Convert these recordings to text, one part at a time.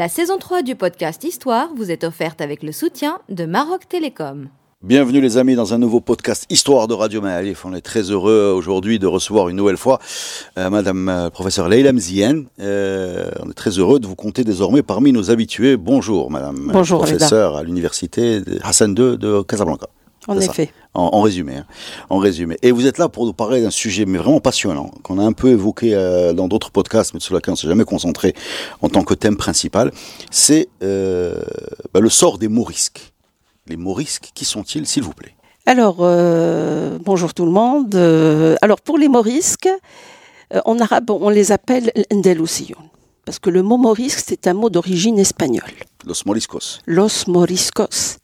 La saison 3 du podcast Histoire vous est offerte avec le soutien de Maroc Télécom. Bienvenue les amis dans un nouveau podcast Histoire de Radio Maalif. On est très heureux aujourd'hui de recevoir une nouvelle fois euh, Madame euh, professeur Leila Mzien. Euh, on est très heureux de vous compter désormais parmi nos habitués. Bonjour Madame Bonjour, professeur à l'université Hassan II de Casablanca. En ça. En, en résumé, hein. en résumé. Et vous êtes là pour nous parler d'un sujet mais vraiment passionnant qu'on a un peu évoqué euh, dans d'autres podcasts, mais sur lequel on s'est jamais concentré en tant que thème principal. C'est euh, bah, le sort des morisques. Les morisques, qui sont-ils, s'il vous plaît? Alors, euh, bonjour tout le monde. Alors, pour les morisques, en arabe, on les appelle l'Andalusiyon. Parce que le mot morisque, c'est un mot d'origine espagnole. Los moriscos. Los moriscos.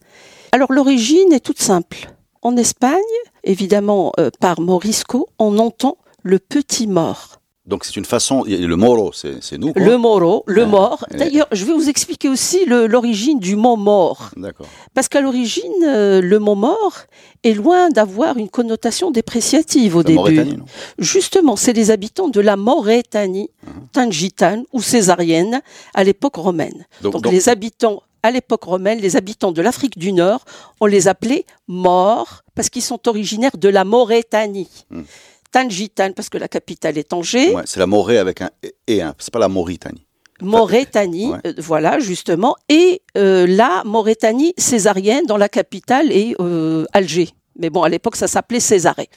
Alors, l'origine est toute simple. En Espagne, évidemment, euh, par morisco, on entend le petit mort. Donc c'est une façon. Le moro, c'est nous. quoi. Le moro, le Ouais, mort. D'ailleurs, je vais vous expliquer aussi l'origine du mot mort. D'accord. Parce qu'à l'origine, euh, le mot mort est loin d'avoir une connotation dépréciative au La début. Non? Justement, c'est les habitants de la Mauritanie, Mhm. Tangitane ou Césarienne à l'époque romaine. Donc, Donc, donc- les habitants, à l'époque romaine, les habitants de l'Afrique du Nord, on les appelait morts parce qu'ils sont originaires de la Mauritanie. Mhm. Tangitane parce que la capitale est Tanger. ouais, c'est la Morée avec un et un. C'est pas la Mauritanie. Mauritanie, Ouais. euh, voilà justement, et euh, la Mauritanie césarienne dans la capitale est euh, Alger. Mais bon, à l'époque, ça s'appelait Césarée.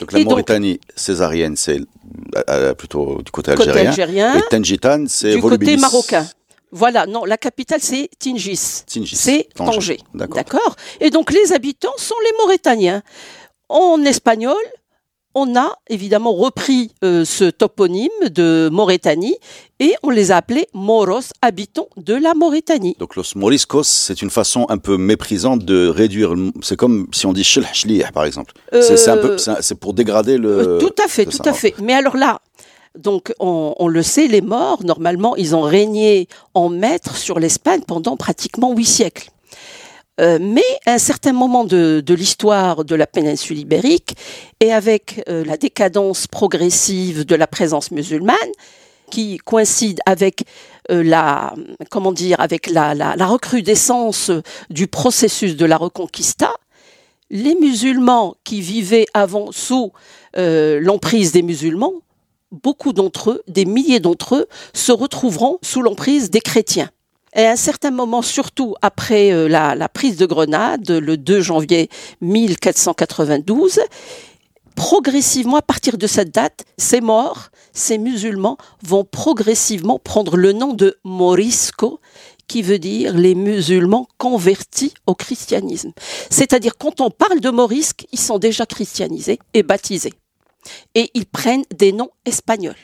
Donc la Et donc- Mauritanie césarienne, c'est plutôt du côté Côté algérien. algérien, Et Tangitan, c'est du côté marocain. Voilà, non, la capitale c'est Tingis. Tingis. C'est Tanger. D'accord. Et donc les habitants sont les Mauritaniens. En espagnol, on a évidemment repris euh, ce toponyme de Mauritanie et on les a appelés Moros, habitants de la Mauritanie. Donc los moriscos, c'est une façon un peu méprisante de réduire. C'est comme si on dit shilh shlih, par exemple. Euh, c'est pour dégrader le. Euh, tout à fait, tout ça. à fait. Mais alors là, donc on, le sait, les morts, normalement, ils ont régné en maître sur l'Espagne pendant pratiquement huit siècles. Euh, mais à un certain moment de, l'histoire de la péninsule ibérique, et avec euh, la décadence progressive de la présence musulmane, qui coïncide avec euh, la, comment dire, avec la, recrudescence du processus de la reconquista, les musulmans qui vivaient avant sous l'emprise des musulmans, beaucoup d'entre eux, des milliers d'entre eux, se retrouveront sous l'emprise des chrétiens. Et à un certain moment, surtout après euh, la, prise de Grenade, le 2 janvier 1492, progressivement, à partir de cette date, ces morts, ces musulmans, vont progressivement prendre le nom de Morisco, qui veut dire les musulmans convertis au christianisme. C'est-à-dire, quand on parle de morisques, ils sont déjà christianisés et baptisés. Et ils prennent des noms espagnols.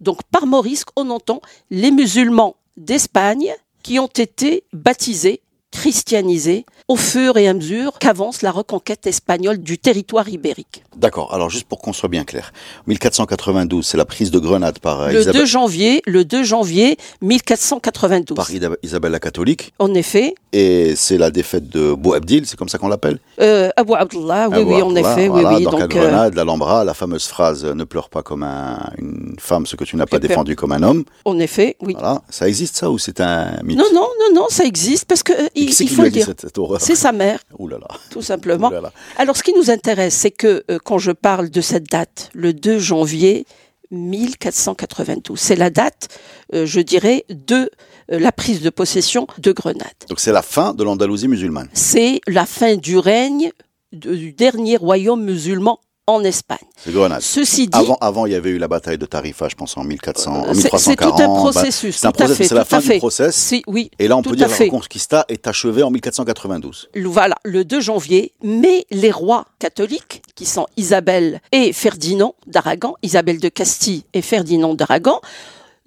Donc, par morisque, on entend les musulmans d'Espagne qui ont été baptisés, christianisés, au fur et à mesure qu'avance la reconquête espagnole du territoire ibérique. D'accord. Alors juste pour qu'on soit bien clair, 1492, c'est la prise de Grenade par euh, Le Isabelle, 2 janvier, le 2 janvier 1492. par Isabelle la catholique, En effet, et c'est la défaite de Boabdil, c'est comme ça qu'on l'appelle? euh, Abu Abdullah, oui, oui, en effet, voilà, oui, oui. Donc, à Donc, euh, Grenade, l'Alhambra, la fameuse phrase euh, "Ne pleure pas comme un- une femme ce que tu n'as pas défendu comme un homme". en effet, oui. Voilà, ça existe ça ou c'est un mythe? Non, non, non, non, ça existe parce que euh, il, qui c'est il qui faut lui a le dit dire. cette, cette horreur C'est sa mère, Ouh là là. tout simplement. Ouh là là. Alors, ce qui nous intéresse, c'est que euh, quand je parle de cette date, le 2 janvier 1492, c'est la date, euh, je dirais, de euh, la prise de possession de Grenade. Donc c'est la fin de l'Andalousie musulmane. C'est la fin du règne du dernier royaume musulman en Espagne. C'est Grenade. Ceci dit, Avant, avant, il y avait eu la bataille de Tarifa, je pense, en 1400, en Euh, c'est- 1340. c'est tout un bah, processus, c'est la fin du process. si, oui, Et là, on peut dire que la fait. Reconquista est achevée en 1492. Le- voilà, le 2 janvier, mais les rois catholiques, qui sont Isabelle et Ferdinand d'Aragon, Isabelle de Castille et Ferdinand d'Aragon,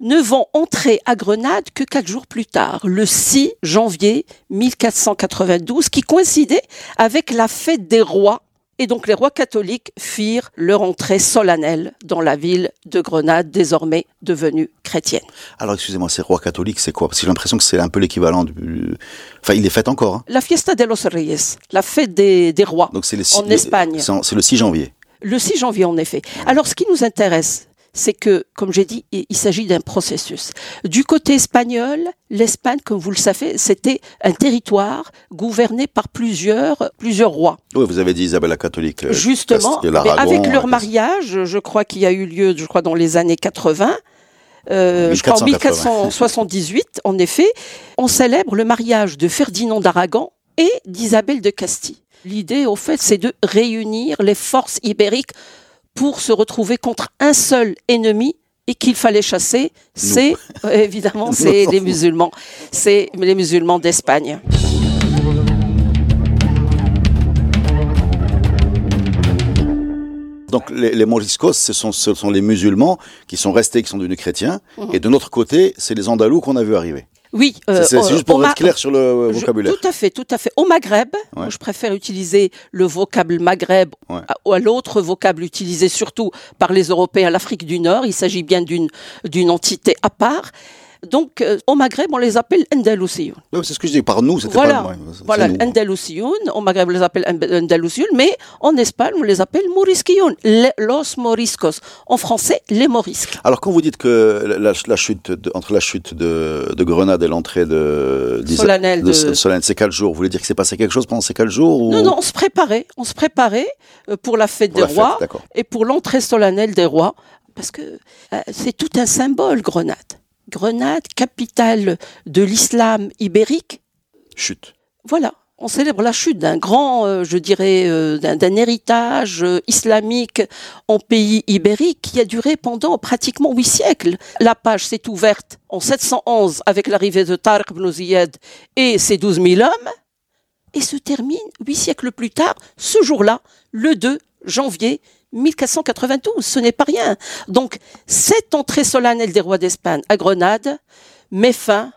ne vont entrer à Grenade que quatre jours plus tard, le 6 janvier 1492, qui coïncidait avec la fête des rois. Et donc les rois catholiques firent leur entrée solennelle dans la ville de Grenade, désormais devenue chrétienne. Alors excusez-moi, ces rois catholiques, c'est quoi? Parce que j'ai l'impression que c'est un peu l'équivalent du... Enfin, il les fête encore. Hein La Fiesta de los Reyes, la fête des, des rois, Donc c'est le en Espagne. C'est le 6 janvier. Le 6 janvier, en effet. Alors, ce qui nous intéresse, c'est que, comme j'ai dit, il, s'agit d'un processus. Du côté espagnol, l'Espagne, comme vous le savez, c'était un territoire gouverné par plusieurs, plusieurs rois. Oui, vous avez dit Isabelle la catholique. euh, Justement, mais avec leur euh, mariage, je crois qu'il y a eu lieu, je crois, dans les années 80. Euh, je crois en 1480. 1478, en effet, on célèbre le mariage de Ferdinand d'Aragon et d'Isabelle de Castille. L'idée, au fait, c'est de réunir les forces ibériques pour se retrouver contre un seul ennemi et qu'il fallait chasser, c'est euh, évidemment c'est les musulmans, c'est les musulmans d'Espagne. Donc les, les moriscos, ce sont, ce sont les musulmans qui sont restés, qui sont devenus chrétiens. Mhm. Et de notre côté, c'est les Andalous qu'on a vu arriver. Oui, C'est- euh, c'est euh, juste pour au être clair sur le Je- vocabulaire. tout à fait, tout à fait. Au Maghreb, Ouais. je préfère utiliser le vocable Maghreb Ouais. à, ou à l'autre vocable utilisé surtout par les Européens, l'Afrique du Nord. Il s'agit bien d'une d'une entité à part. Donc, euh, au Maghreb, on les appelle Andalousiyoun. C'est ce que je dis. Par nous, c'était Voilà, pas voilà. Andalousiyoun. Au Maghreb, on les appelle And- Andalousiyoun, mais en Espagne, on les appelle Morisquiyoun, los Moriscos. En français, les Morisques. Alors quand vous dites que la, la chute de- entre la chute de, de Grenade et l'entrée de, Solennelle de, c'est quatre jours. Vous voulez dire qu'il s'est passé quelque chose pendant ces quatre jours ou... Non, non, on se préparait, on se préparait euh, pour la fête Pour des la rois et pour l'entrée solennelle des rois, parce que euh, c'est tout un symbole, Grenade. Grenade, capitale de l'islam ibérique, Chute. voilà. On célèbre la chute d'un grand, euh, je dirais, euh, d'un héritage euh, islamique en pays ibérique qui a duré pendant pratiquement huit siècles. La page s'est ouverte en 711 avec l'arrivée de Tariq ibn Ziyad et ses 12 000 hommes et se termine huit siècles plus tard, ce jour-là, le 2 janvier 1492. Ce n'est pas rien. Donc, cette entrée solennelle des rois d'Espagne à Grenade met fin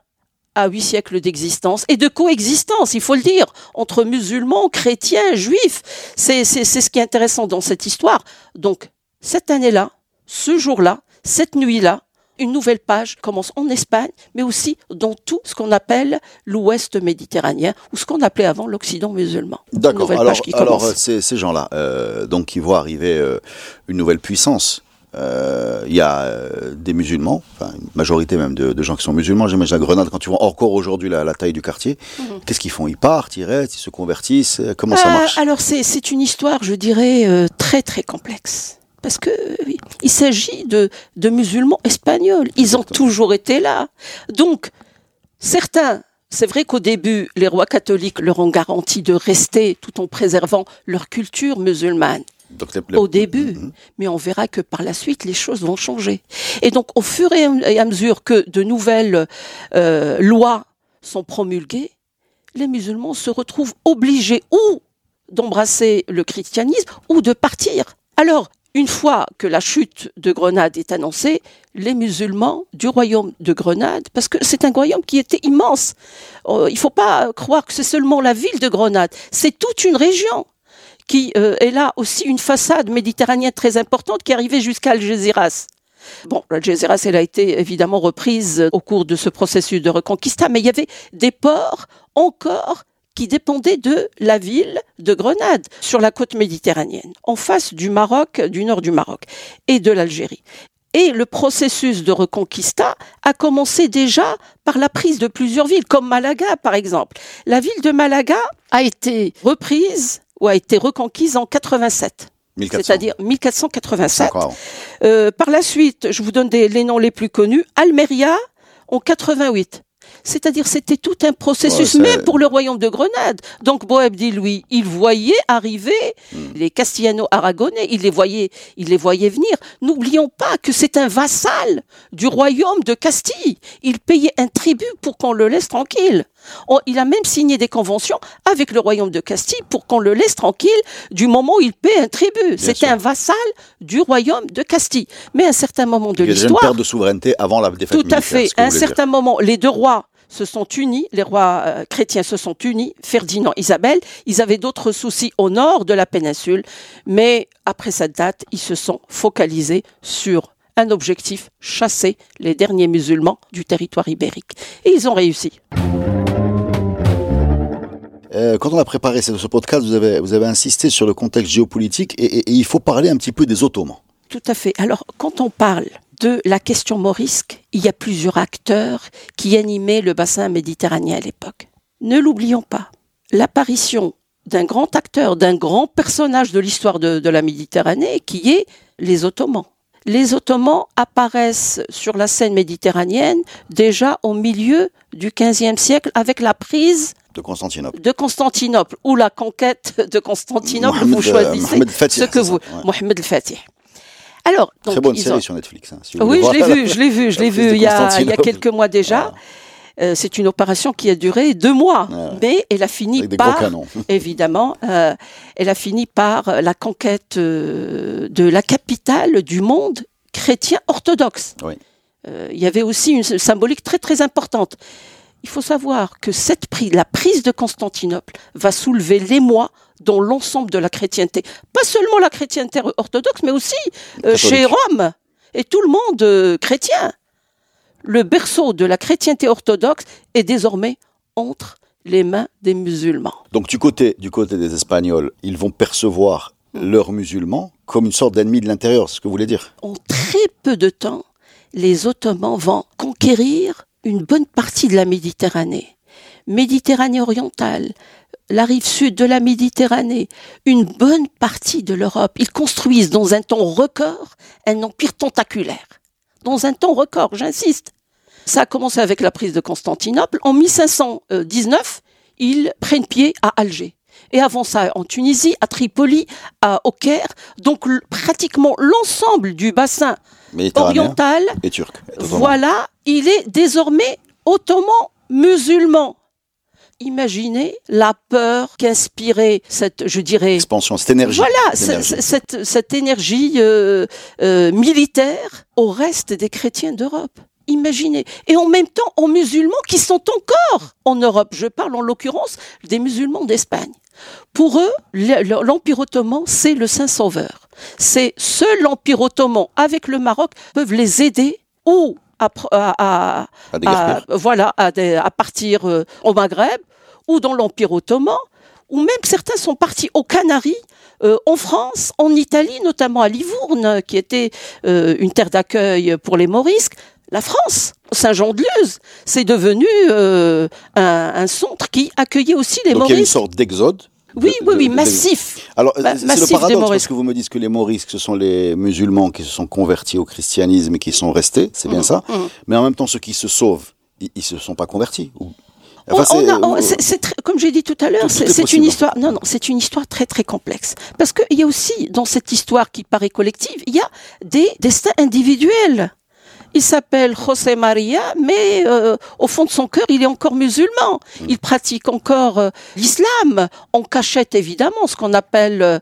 à huit siècles d'existence et de coexistence, il faut le dire, entre musulmans, chrétiens, juifs. C'est, c'est, c'est ce qui est intéressant dans cette histoire. Donc, cette année-là, ce jour-là, cette nuit-là, une nouvelle page commence en Espagne, mais aussi dans tout ce qu'on appelle l'Ouest méditerranéen, ou ce qu'on appelait avant l'Occident musulman. D'accord. Alors, page qui alors commence. ces, ces gens-là, euh, donc, qui voient arriver euh, une nouvelle puissance. euh, Il y a euh, des musulmans, enfin une majorité même de, de gens qui sont musulmans. J'imagine à Grenade, quand tu vois encore aujourd'hui la, la taille du quartier, Mhm. qu'est-ce qu'ils font? Ils partent, ils restent, ils se convertissent? euh, Comment ça marche? Alors c'est c'est une histoire, je dirais, très très complexe. Parce que oui, il s'agit de, de musulmans espagnols. Ils ont toujours été là. Donc, certains, c'est vrai qu'au début, les rois catholiques leur ont garanti de rester tout en préservant leur culture musulmane Donc, au début, Mhm. mais on verra que par la suite, les choses vont changer. Et donc, au fur et à mesure que de nouvelles euh, lois sont promulguées, les musulmans se retrouvent obligés ou d'embrasser le christianisme ou de partir. Alors, une fois que la chute de Grenade est annoncée, les musulmans du royaume de Grenade, parce que c'est un royaume qui était immense, euh, il ne faut pas croire que c'est seulement la ville de Grenade, c'est toute une région qui euh, est là aussi une façade méditerranéenne très importante qui arrivait jusqu'à Algésiras. Bon, Algésiras, elle a été évidemment reprise au cours de ce processus de reconquista, mais il y avait des ports encore qui dépendaient de la ville de Grenade, sur la côte méditerranéenne, en face du Maroc, du nord du Maroc, et de l'Algérie. Et le processus de reconquista a commencé déjà par la prise de plusieurs villes, comme Malaga par exemple. La ville de Malaga a été reprise ou a été reconquise en 87. 1400. C'est-à-dire 1487. D'accord. Euh, par la suite, je vous donne des- les noms les plus connus. Almeria en 88. C'est-à-dire, c'était tout un processus, Ouais, même pour le royaume de Grenade. Donc, Boabdil, lui, il voyait arriver Hmm. les Castellano-Aragonais, il les voyait, il les voyait venir. N'oublions pas que c'est un vassal du royaume de Castille. Il payait un tribut pour qu'on le laisse tranquille. On- il a même signé des conventions avec le royaume de Castille pour qu'on le laisse tranquille du moment où il paie un tribut. C'était un vassal du royaume de Castille. Mais à un certain moment de Il y a une l'histoire, perte de souveraineté avant la défaite tout à fait. À un dire. certain moment, les deux rois se sont unis, les rois euh, chrétiens se sont unis, Ferdinand, Isabelle. Ils avaient d'autres soucis au nord de la péninsule, mais après cette date, ils se sont focalisés sur un objectif, chasser les derniers musulmans du territoire ibérique. Et ils ont réussi. Euh, quand on a préparé ce, podcast, vous avez, insisté sur le contexte géopolitique et il faut parler un petit peu des Ottomans. Tout à fait. Alors, quand on parle de la question morisque, il y a plusieurs acteurs qui animaient le bassin méditerranéen à l'époque. Ne l'oublions pas. L'apparition d'un grand acteur, d'un grand personnage de l'histoire de, de la Méditerranée, qui est les Ottomans. Les Ottomans apparaissent sur la scène méditerranéenne déjà au milieu du XVe siècle avec la prise de Constantinople. de Constantinople ou la conquête de Constantinople. Mohamed, vous euh, choisissez Fatih, ce que c'est ça, vous. ouais. Mohamed el-Fatih. Alors, donc, Très bonne série ont- sur Netflix. hein, si vous oui, je l'ai la- vu, je l'ai vu, je la l'ai vu il y, a, il y a Constantinople. quelques mois déjà. Euh, c'est une opération qui a duré deux mois, mais elle a fini Avec par, évidemment, euh, elle a fini par la conquête de la capitale du monde chrétien orthodoxe. Oui. Euh, il y avait aussi une symbolique très très importante. Il faut savoir que cette prise, la prise de Constantinople va soulever l'émoi dans l'ensemble de la chrétienté. Pas seulement la chrétienté orthodoxe, mais aussi euh, chez Rome et tout le monde euh, chrétien. Le berceau de la chrétienté orthodoxe est désormais entre les mains des musulmans. Donc du côté, du côté des Espagnols, ils vont percevoir Mm. leurs musulmans comme une sorte d'ennemi de l'intérieur, c'est ce que vous voulez dire? En très peu de temps, les Ottomans vont conquérir une bonne partie de la Méditerranée. Méditerranée orientale, la rive sud de la Méditerranée, une bonne partie de l'Europe. Ils construisent dans un temps record un empire tentaculaire. Dans un temps record, j'insiste. Ça a commencé avec la prise de Constantinople. En 1519, ils prennent pied à Alger. Et avant ça, en Tunisie, à Tripoli, à, au Caire. Donc, pratiquement l'ensemble du bassin oriental, et turc. Voilà, il est désormais ottoman musulman. Imaginez la peur qu'inspirait cette, je dirais, Expansion, cette énergie. voilà, cette énergie. ce- cette, cette énergie euh, euh, militaire au reste des chrétiens d'Europe. Imaginez. Et en même temps, aux musulmans qui sont encore en Europe. Je parle en l'occurrence des musulmans d'Espagne. Pour eux, le- le- l'Empire ottoman, c'est le Saint Sauveur. C'est seul l'Empire ottoman, avec le Maroc, peuvent les aider ou à, voilà, des- partir euh, au Maghreb ou dans l'Empire ottoman, ou même certains sont partis aux Canaries, euh, en France, en Italie, notamment à Livourne, qui était euh, une terre d'accueil pour les Morisques. La France, Saint-Jean-de-Luz, c'est devenu euh, un, un centre qui accueillait aussi les Donc il y a une sorte d'exode. Oui, de- oui, oui, de- massif. Alors, Bah, c'est le paradoxe parce que vous me dites que les Morisques, ce sont les musulmans qui se sont convertis au christianisme et qui sont restés, c'est bien ça. mhm. Mais en même temps, ceux qui se sauvent, ils ne se sont pas convertis. ou- Enfin, c'est- comme j'ai dit tout à l'heure, c'est une histoire. Non, non, c'est une histoire très très complexe. Parce qu'il y a aussi dans cette histoire qui paraît collective, il y a des destins individuels. Il s'appelle José Maria, mais euh, au fond de son cœur, il est encore musulman. Mm. Il pratique encore euh, l'islam, en cachette évidemment, ce qu'on appelle euh.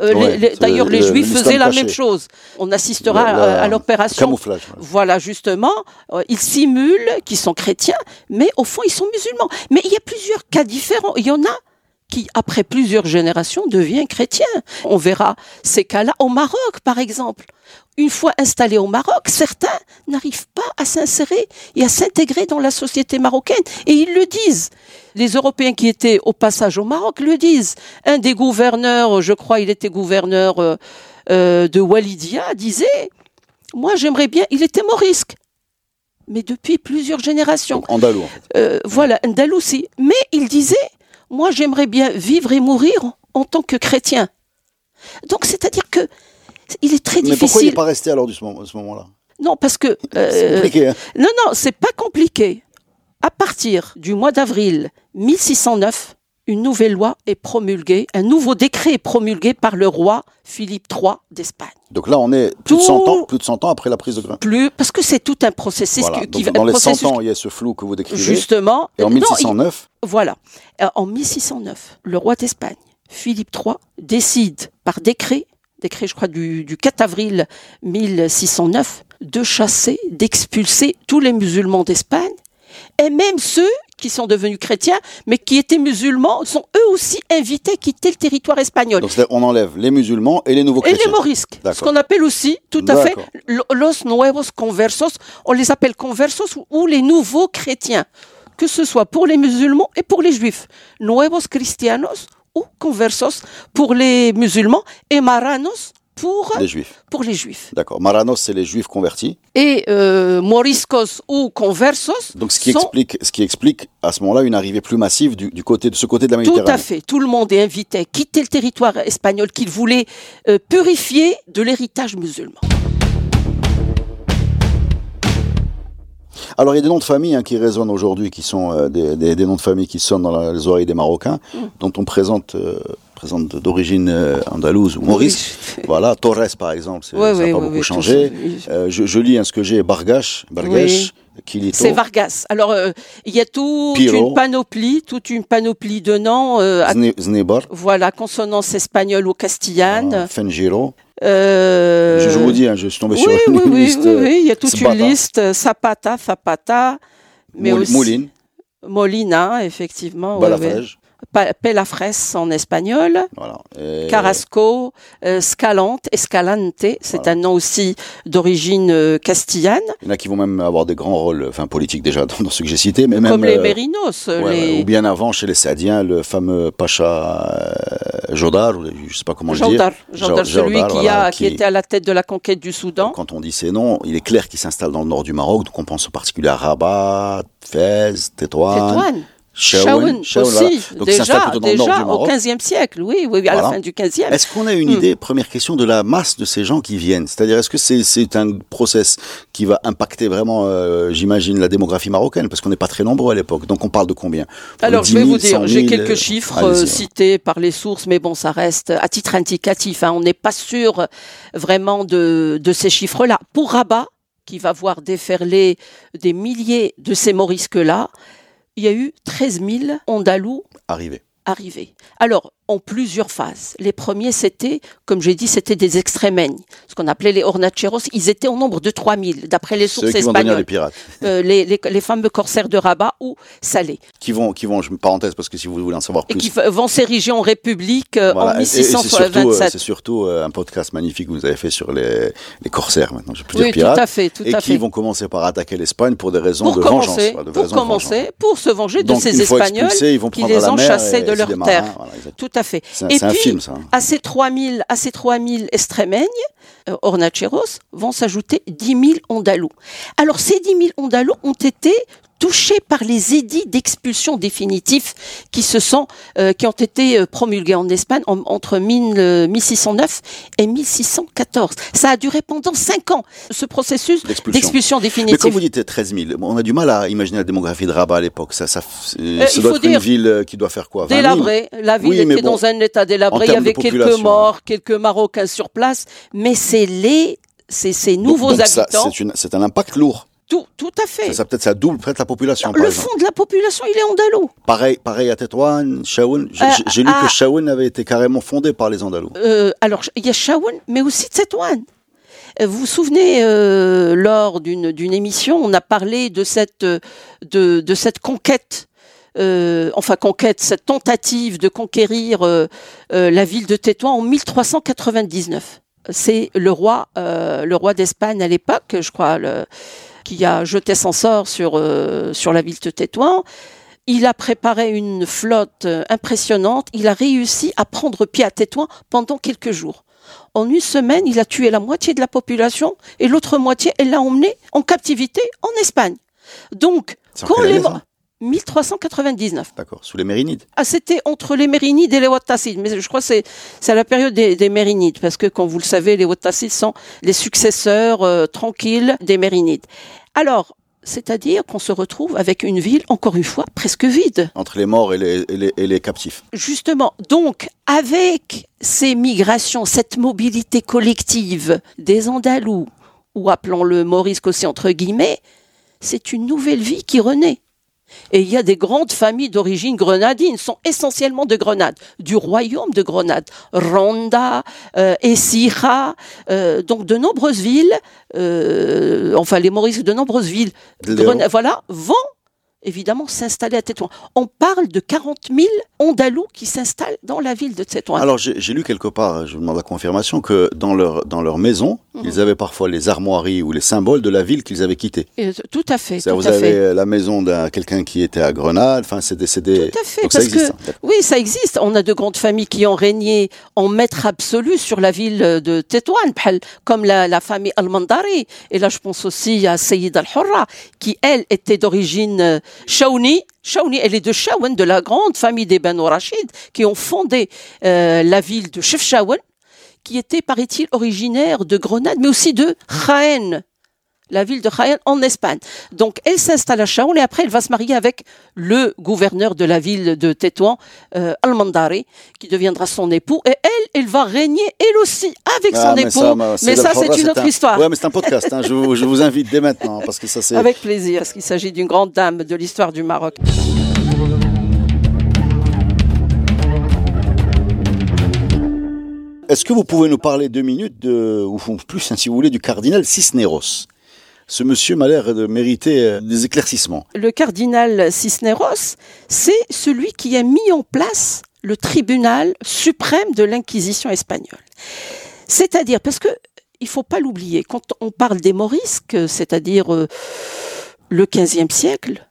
Euh, Ouais, D'ailleurs, les le- juifs faisaient la caché. même chose. On assistera La- la- à l'opération Camouflage. voilà. voilà, justement, euh, ils simulent qu'ils sont chrétiens, mais au fond, ils sont musulmans. Mais il y a plusieurs cas différents. Il y en a qui, après plusieurs générations, deviennent chrétiens. On verra ces cas-là au Maroc, par exemple. Une fois installés au Maroc, certains n'arrivent pas à s'insérer et à s'intégrer dans la société marocaine. Et ils le disent. Les Européens qui étaient au passage au Maroc le disent. Un des gouverneurs, je crois, il était gouverneur euh, euh, de Walidia, disait moi, j'aimerais bien. Il était morisque, mais depuis plusieurs générations. Andalou. Euh, voilà, Andalousie. Mais il disait Moi, j'aimerais bien vivre et mourir en, en tant que chrétien. Donc, c'est-à-dire que il est très Mais pourquoi il difficile. n'est pas resté alors de ce moment- ce moment-là? Non, parce que. C'est euh, compliqué. hein. non, non, c'est pas compliqué. À partir du mois d'avril 1609, une nouvelle loi est promulguée, un nouveau décret est promulgué par le roi Philippe III d'Espagne. Donc là, on est plus de 100 ans, plus de 100 ans après la prise de grain. Plus, parce que c'est tout un processus Voilà. qui, va- dans les processus 100 ans, il y a ce flou que vous décrivez. Justement. Et en Non, il- 1609, Voilà. Euh, En 1609, le roi d'Espagne, Philippe III, décide par décret, décret je crois du, du 4 avril 1609, de chasser, d'expulser tous les musulmans d'Espagne, et même ceux qui sont devenus chrétiens, mais qui étaient musulmans, sont eux aussi invités à quitter le territoire espagnol. donc on enlève les musulmans et les nouveaux Et chrétiens. les morisques, ce qu'on appelle aussi, tout à fait, los nuevos conversos, on les appelle conversos ou- ou les nouveaux chrétiens, que ce soit pour les musulmans et pour les juifs. Nuevos cristianos ou conversos pour les musulmans et maranos pour, Les juifs. pour les juifs. D'accord. Maranos, c'est les juifs convertis. Et euh, moriscos ou conversos Donc ce qui, sont explique, ce qui explique à ce moment-là une arrivée plus massive du, du côté, de ce côté de la Tout Méditerranée. à fait. Tout le monde est invité à quitter le territoire espagnol qu'il voulait euh, purifier de l'héritage musulman. Alors il y a des noms de famille hein, qui résonnent aujourd'hui, qui sont euh, des, des- des noms de famille qui sonnent dans la- les oreilles des Marocains, Mm. dont on présente, euh, présente d'origine euh, andalouse ou maurice. Voilà, Torres par exemple, Ouais, ça n'a pas beaucoup changé. je, je lis hein, ce que j'ai, Bargash, Kilito, C'est Vargas. Alors, euh, il y a toute Piro. une panoplie, toute une panoplie de noms. euh, Zne- voilà, consonance espagnole ou castillanes. voilà, Fengiro. Euh, Je, vous dis, hein, je suis tombé oui, sur une oui, oui, liste. oui, oui, il y a toute Zapata. une liste. euh, Zapata, Zapata, mais aussi Mouline, Molina, effectivement. Balafrège, Pelafres en espagnol. voilà. Et- Carrasco, euh, Scalante, Escalante, c'est Voilà. un nom aussi d'origine euh, castillane, Il y en a qui vont même avoir des grands rôles, enfin politiques déjà, dans, dans ceux que j'ai cités, mais même... comme les euh, Mérinos. Ouais, les... ouais, Ou bien avant, chez les Saadiens, le fameux Pacha euh, Jodar, je sais pas comment le dire. Jordar, Jordar, Jo- celui Jordar, qui, voilà, a, qui était à la tête de la conquête du Soudan. Quand on dit ces noms, il est clair qu'il s'installe dans le nord du Maroc, donc on pense en particulier à Rabat, Fès, Tétouan, Tétouan, Voilà. aussi, Donc déjà, le nord déjà du au. XVe siècle, oui, oui, oui, à la fin du XVe. Est-ce qu'on a une Hmm. idée, première question, de la masse de ces gens qui viennent? C'est-à-dire, est-ce que c'est c'est un process qui va impacter vraiment, euh, j'imagine, la démographie marocaine? Parce qu'on n'est pas très nombreux à l'époque. Donc on parle de combien? Alors, 10 je vais 000, vous dire, 100 j'ai 000, quelques euh, chiffres euh, ouais. cités par les sources, mais bon, ça reste à titre indicatif. hein, on n'est pas sûr euh, vraiment de, de ces chiffres-là. Pour Rabat, qui va voir déferler des milliers de ces morisques-là, il y a eu 13 000 Andalous Arrivé. arrivés. Alors, en plusieurs phases. Les premiers, c'était, comme j'ai dit, c'était des extrémeignes, ce qu'on appelait les hornacheros. Ils étaient au nombre de 3000, d'après les Ceux sources qui vont espagnoles. les pirates. Euh, les, les- les fameux corsaires de Rabat ou Salé, Qui vont, qui vont, je parenthèse, parce que si vous voulez en savoir et plus. qui fa- vont s'ériger en république euh, Voilà, en et- et c'est surtout, euh, 1627. c'est surtout euh, un podcast magnifique que vous avez fait sur les, les corsaires maintenant, je peux dire Oui, tout pirates, à fait, tout et à qui fait. vont commencer par attaquer l'Espagne pour des raisons Pour de vengeance. voilà, de pour raisons de commencer, vengeance. pour se venger de ces Espagnols expulsés, ils vont qui les ont chassés et de leur terre. voilà. Tout à fait. Et un puis, film, ça. hein. à ces 3000, à ces 3000 extrémeignes, euh, hornacheros, vont s'ajouter 10 000 Andalous. Alors, ces 10 000 Andalous ont été touchés par les édits d'expulsion définitifs qui se sont, euh, qui ont été euh, promulgués en Espagne en- entre 1000, euh, 1609 et 1614. Ça a duré pendant cinq ans, ce processus D'expulsion. d'expulsion Mais définitive. comme vous dites 13 000, on a du mal à imaginer la démographie de Rabat à l'époque. Ça, ça, Euh, doit être une ville qui doit faire quoi 20 000 Délabré, la ville Oui, était bon, dans un état délabré, il y avait quelques morts, quelques Marocains sur place, mais c'est les, c'est ces Donc- nouveaux donc ça, habitants, C'est un impact lourd. Tout, tout à fait. Ça, peut-être ça double peut-être la population. par Le exemple. fond de la population, il est andalou. Pareil, pareil à Tétouan, Chaouen. J'ai Euh, j'ai- lu à- que Chaouen avait été carrément fondé par les Andalous. Euh, alors, il y a Chaouen, mais aussi Tétouan. Euh, Vous vous souvenez, euh, lors d'une émission, on a parlé de cette, de, de cette conquête, euh, enfin conquête, cette tentative de conquérir euh, euh, la ville de Tétouan en 1399. C'est le roi, le roi d'Espagne à l'époque, je crois, le- qui a jeté son sort sur, euh, sur la ville de Tétouan. Il a préparé une flotte euh, impressionnante. Il a réussi à prendre pied à Tétouan pendant quelques jours. En une semaine, il a tué la moitié de la population et l'autre moitié, elle l'a emmené en captivité en Espagne. Donc, quand les 1399. D'accord, sous les Mérinides. Ah, c'était entre les Mérinides et les Wattassides. Mais je crois que c'est, c'est à la période des, des Mérinides, parce que, comme vous le savez, les Wattassides sont les successeurs euh, tranquilles des Mérinides. Alors, c'est-à-dire qu'on se retrouve avec une ville, encore une fois, presque vide. Entre les morts et les, et les, et les captifs. Justement, donc, avec ces migrations, cette mobilité collective des Andalous, ou appelons-le Morisque aussi entre guillemets, c'est une nouvelle vie qui renaît. Et il y a des grandes familles d'origine grenadine, sont essentiellement de Grenade, du royaume de Grenade, Ronda, euh, Essira, euh, donc de nombreuses villes, euh, enfin les Maurices, de nombreuses villes. Grenade, voilà, vont évidemment s'installer à Tétouan. On parle de 40 000 Andalous qui s'installent dans la ville de Tétouan. Alors j'ai lu quelque part, je vous demande la confirmation, que dans leur, dans leur maison, Mhm. ils avaient parfois les armoiries ou les symboles de la ville qu'ils avaient quittée. Et, euh, tout à fait, tout Vous à avez fait. euh, la maison d'un quelqu'un qui était à Grenade, enfin c'est des, des- Tout à fait, Donc ça parce existe. que hein. oui, ça existe. On a de grandes familles qui ont régné en maître absolu sur la ville de Tétouan, comme la, la famille Al-Mandari. Et là, je pense aussi à Sayyid Al-Hurra, qui, elle, était d'origine euh, Shaouni. Shaouni, elle est de Shawan, de la grande famille des Banu Rachid, qui ont fondé euh, la ville de Chefchaouen, qui était, paraît-il, originaire de Grenade, mais aussi de Jaén, la ville de Jaén en Espagne. Donc, elle s'installe à Chaoun et après, elle va se marier avec le gouverneur de la ville de Tétouan, euh, Al-Mandari, qui deviendra son époux. Et elle, elle va régner, elle aussi, avec Ah, son mais époux. ça, ma- mais ça, c'est une autre un- histoire. Ouais, mais c'est un podcast. hein. Je, vous, je vous invite dès maintenant parce que ça c'est. Avec plaisir, parce qu'il s'agit d'une grande dame de l'histoire du Maroc. Est-ce que vous pouvez nous parler deux minutes de, ou plus hein, si vous voulez, du cardinal Cisneros? Ce monsieur m'a l'air de mériter euh, des éclaircissements. le cardinal Cisneros, c'est celui qui a mis en place le tribunal suprême de l'Inquisition espagnole. C'est-à-dire, parce que il faut pas l'oublier, quand on parle des Morisques, c'est-à-dire euh, le XVe siècle,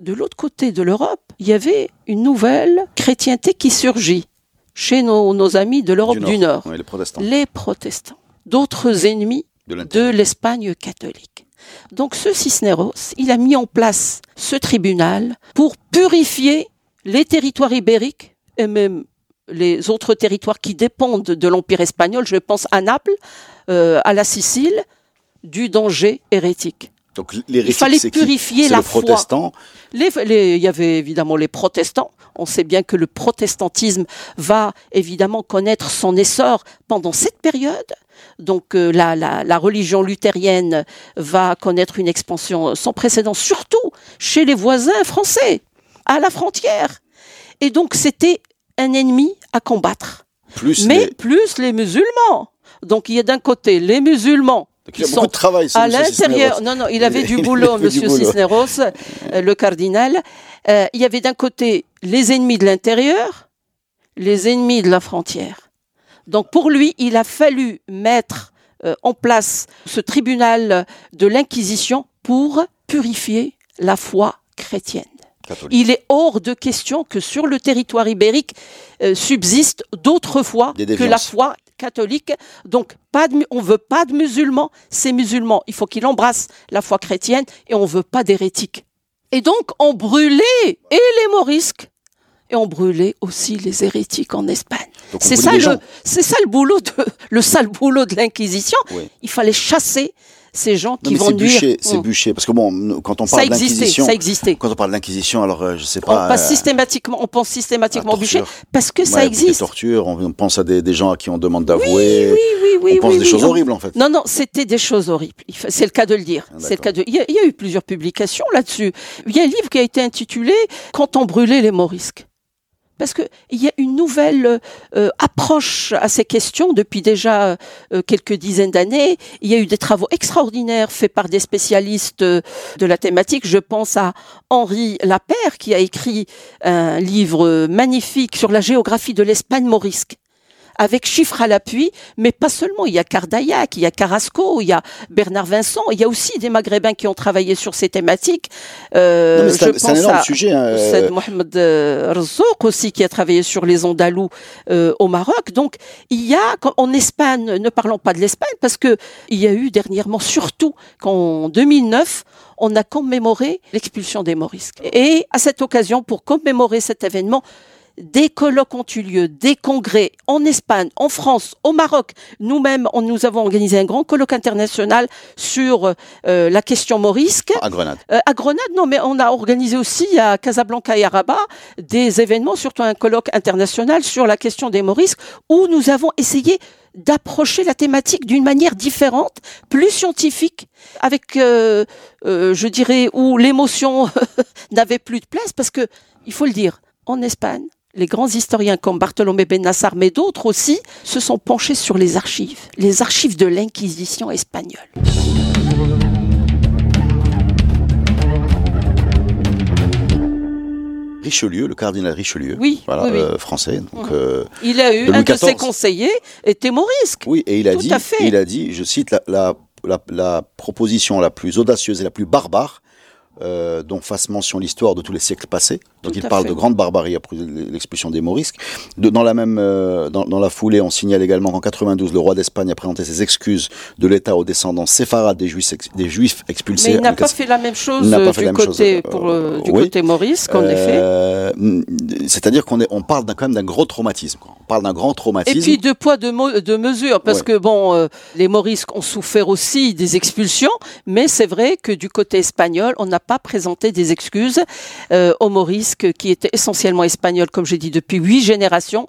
de l'autre côté de l'Europe, il y avait une nouvelle chrétienté qui surgit chez nos, nos amis de l'Europe du Nord, les protestants. les protestants, d'autres ennemis de l'Espagne catholique. Donc ce Cisneros, il a mis en place ce tribunal pour purifier les territoires ibériques et même les autres territoires qui dépendent de l'Empire espagnol, je pense à Naples, euh, à la Sicile, du danger hérétique. Donc l'hérétique, fallait purifier la le foi. protestant. Les- les- il y avait évidemment les protestants. On sait bien que le protestantisme va évidemment connaître son essor pendant cette période. Donc euh, la, la, la religion luthérienne va connaître une expansion sans précédent, surtout chez les voisins français, à la frontière. Et donc c'était un ennemi à combattre. Plus Mais les- plus les musulmans. Donc il y a d'un côté les musulmans Donc, il y a sont beaucoup de travail. ce à monsieur l'intérieur. Cisneros. Non, non, il avait Il- du boulot, Monsieur. Cisneros, euh, le cardinal. Euh, il y avait d'un côté les ennemis de l'intérieur, les ennemis de la frontière. Donc pour lui, il a fallu mettre euh, en place ce tribunal de l'Inquisition pour purifier la foi chrétienne. Catholique. Il est hors de question que sur le territoire ibérique euh, subsistent d'autres foi Des que la foi catholique. Donc, pas de, on veut pas de musulmans. Ces musulmans, il faut qu'ils embrassent la foi chrétienne et on veut pas d'hérétiques. Et donc, on brûlait et les morisques et on brûlait aussi les hérétiques en Espagne. C'est ça le, c'est ça le boulot de, le sale boulot de l'Inquisition. Oui. Il fallait chasser ces gens Non, qui mais vont nuire. c'est Hum. bûcher. Parce que bon, quand on Ça parle d'inquisition, ça existait. quand on parle d'inquisition, alors euh, je sais On pas. passe euh, systématiquement, on pense systématiquement au bûcher torture. parce que ça ouais, Des existe. tortures, on, on pense à des, des gens à qui on demande Oui, d'avouer. oui, oui, oui. on pense oui, des oui, choses on- horribles en fait. Non, non, c'était des choses horribles. C'est le cas de le dire. Ah, C'est le cas de. Il y, a, il y a eu plusieurs publications là-dessus. Il y a un livre qui a été intitulé Quand on brûlait les morisques. Parce que il y a une nouvelle euh, approche à ces questions depuis déjà euh, quelques dizaines d'années. Il y a eu des travaux extraordinaires faits par des spécialistes euh, de la thématique. Je pense à Henri Lapère qui a écrit un livre magnifique sur la géographie de l'Espagne morisque avec chiffres à l'appui, mais pas seulement. Il y a Cardaillac, il y a Carrasco, il y a Bernard Vincent, il y a aussi des Maghrébins qui ont travaillé sur ces thématiques. Euh, c'est je un- un énorme à sujet. hein, euh, Mohamed euh, Rzouk aussi qui a travaillé sur les Andalous euh, au Maroc. Donc il y a en Espagne, ne parlons pas de l'Espagne parce que il y a eu dernièrement, surtout qu'en 2009, on a commémoré l'expulsion des Morisques. Et à cette occasion, pour commémorer cet événement, des colloques ont eu lieu, des congrès en Espagne, en France, au Maroc. Nous-mêmes, on- nous avons organisé un grand colloque international sur euh, la question morisque. À Grenade. Euh, à Grenade, non, mais on a organisé aussi à Casablanca et à Rabat des événements, surtout un colloque international sur la question des morisques, où nous avons essayé d'approcher la thématique d'une manière différente, plus scientifique, avec, euh, euh, je dirais, où l'émotion n'avait plus de place, parce que, il faut le dire, en Espagne, les grands historiens comme Bartholomé Ben Nassar, mais d'autres aussi, se sont penchés sur les archives, les archives de l'Inquisition espagnole. Richelieu, le cardinal Richelieu, Oui, voilà, oui, oui. euh, français. Donc, Mhm. euh, Il a eu De un de ses conseillers était morisque. oui, et il a Tout dit, il a dit, je cite la, la, la, la proposition la plus audacieuse et la plus barbare, euh, dont fasse mention l'histoire de tous les siècles passés. Donc Tout il parle fait. de grande barbarie après l'expulsion des Morisques. De- dans la même, euh, dans, dans la foulée, on signale également qu'en 92, le roi d'Espagne a présenté ses excuses de l'État aux descendants séfarades des Juifs, ex- des Juifs expulsés. Mais il n'a pas 14- fait la même chose euh, du côté chose, pour le- du oui. côté morisque, en effet. C'est-à-dire qu'on on parle quand même d'un gros traumatisme. quoi. On parle d'un grand Et puis deux poids deux, mo- deux mesures, parce Ouais. que bon, euh, les Morisques ont souffert aussi des expulsions, mais c'est vrai que du côté espagnol, on n'a pas présenté des excuses euh, aux Morisques qui étaient essentiellement espagnols, comme j'ai dit depuis huit générations,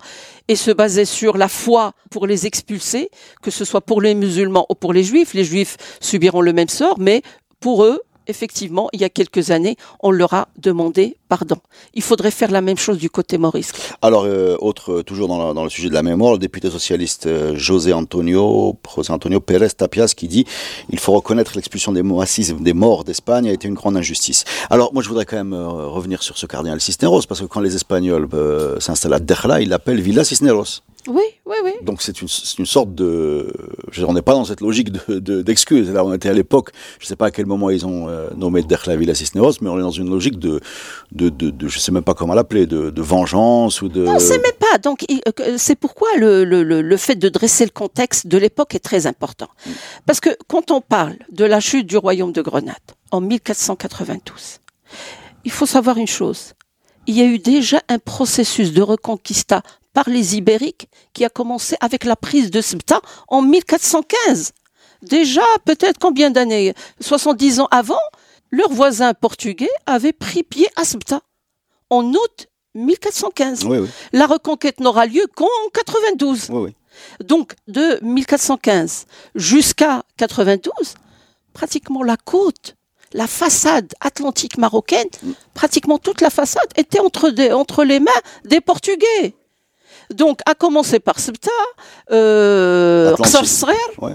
et se basaient sur la foi pour les expulser, que ce soit pour les musulmans ou pour les juifs. Les juifs subiront le même sort, mais pour eux, effectivement, il y a quelques années, on leur a demandé pardon. Il faudrait faire la même chose du côté morisque. Alors, euh, autre, euh, toujours dans, le sujet de la mémoire, le député socialiste euh, José Antonio, José Antonio Pérez Tapias qui dit il faut reconnaître l'expulsion des, des morts d'Espagne a été une grande injustice. Alors, moi, je voudrais quand même revenir sur ce cardinal Cisneros, parce que quand les Espagnols s'installent à Dejla, ils l'appellent Villa Cisneros. Oui, oui, oui. Donc c'est une, c'est une sorte de... On n'est pas dans cette logique d'excuse. De. Là, on était à l'époque, je ne sais pas à quel moment ils ont euh, nommé Villa Cisneros, mais on est dans une logique de... de, de, de je ne sais même pas comment l'appeler, de, de vengeance ou de... On ne sait même pas. Donc, euh, c'est pourquoi le, le, le, le fait de dresser le contexte de l'époque est très important. Parce que quand on parle de la chute du royaume de Grenade en 1492, il faut savoir une chose. Il y a eu déjà un processus de reconquista par les Ibériques qui a commencé avec la prise de Ceuta en 1415. Déjà, peut-être combien d'années? 70 ans avant, leurs voisins portugais avaient pris pied à Ceuta en août 1415. Oui, oui, La reconquête n'aura lieu qu'en 92. oui, oui. Donc, de 1415 jusqu'à 92, pratiquement la côte, la façade atlantique marocaine, pratiquement toute la façade était entre, des- entre les mains des Portugais. Donc, à commencer par Ceuta, euh, Ouais.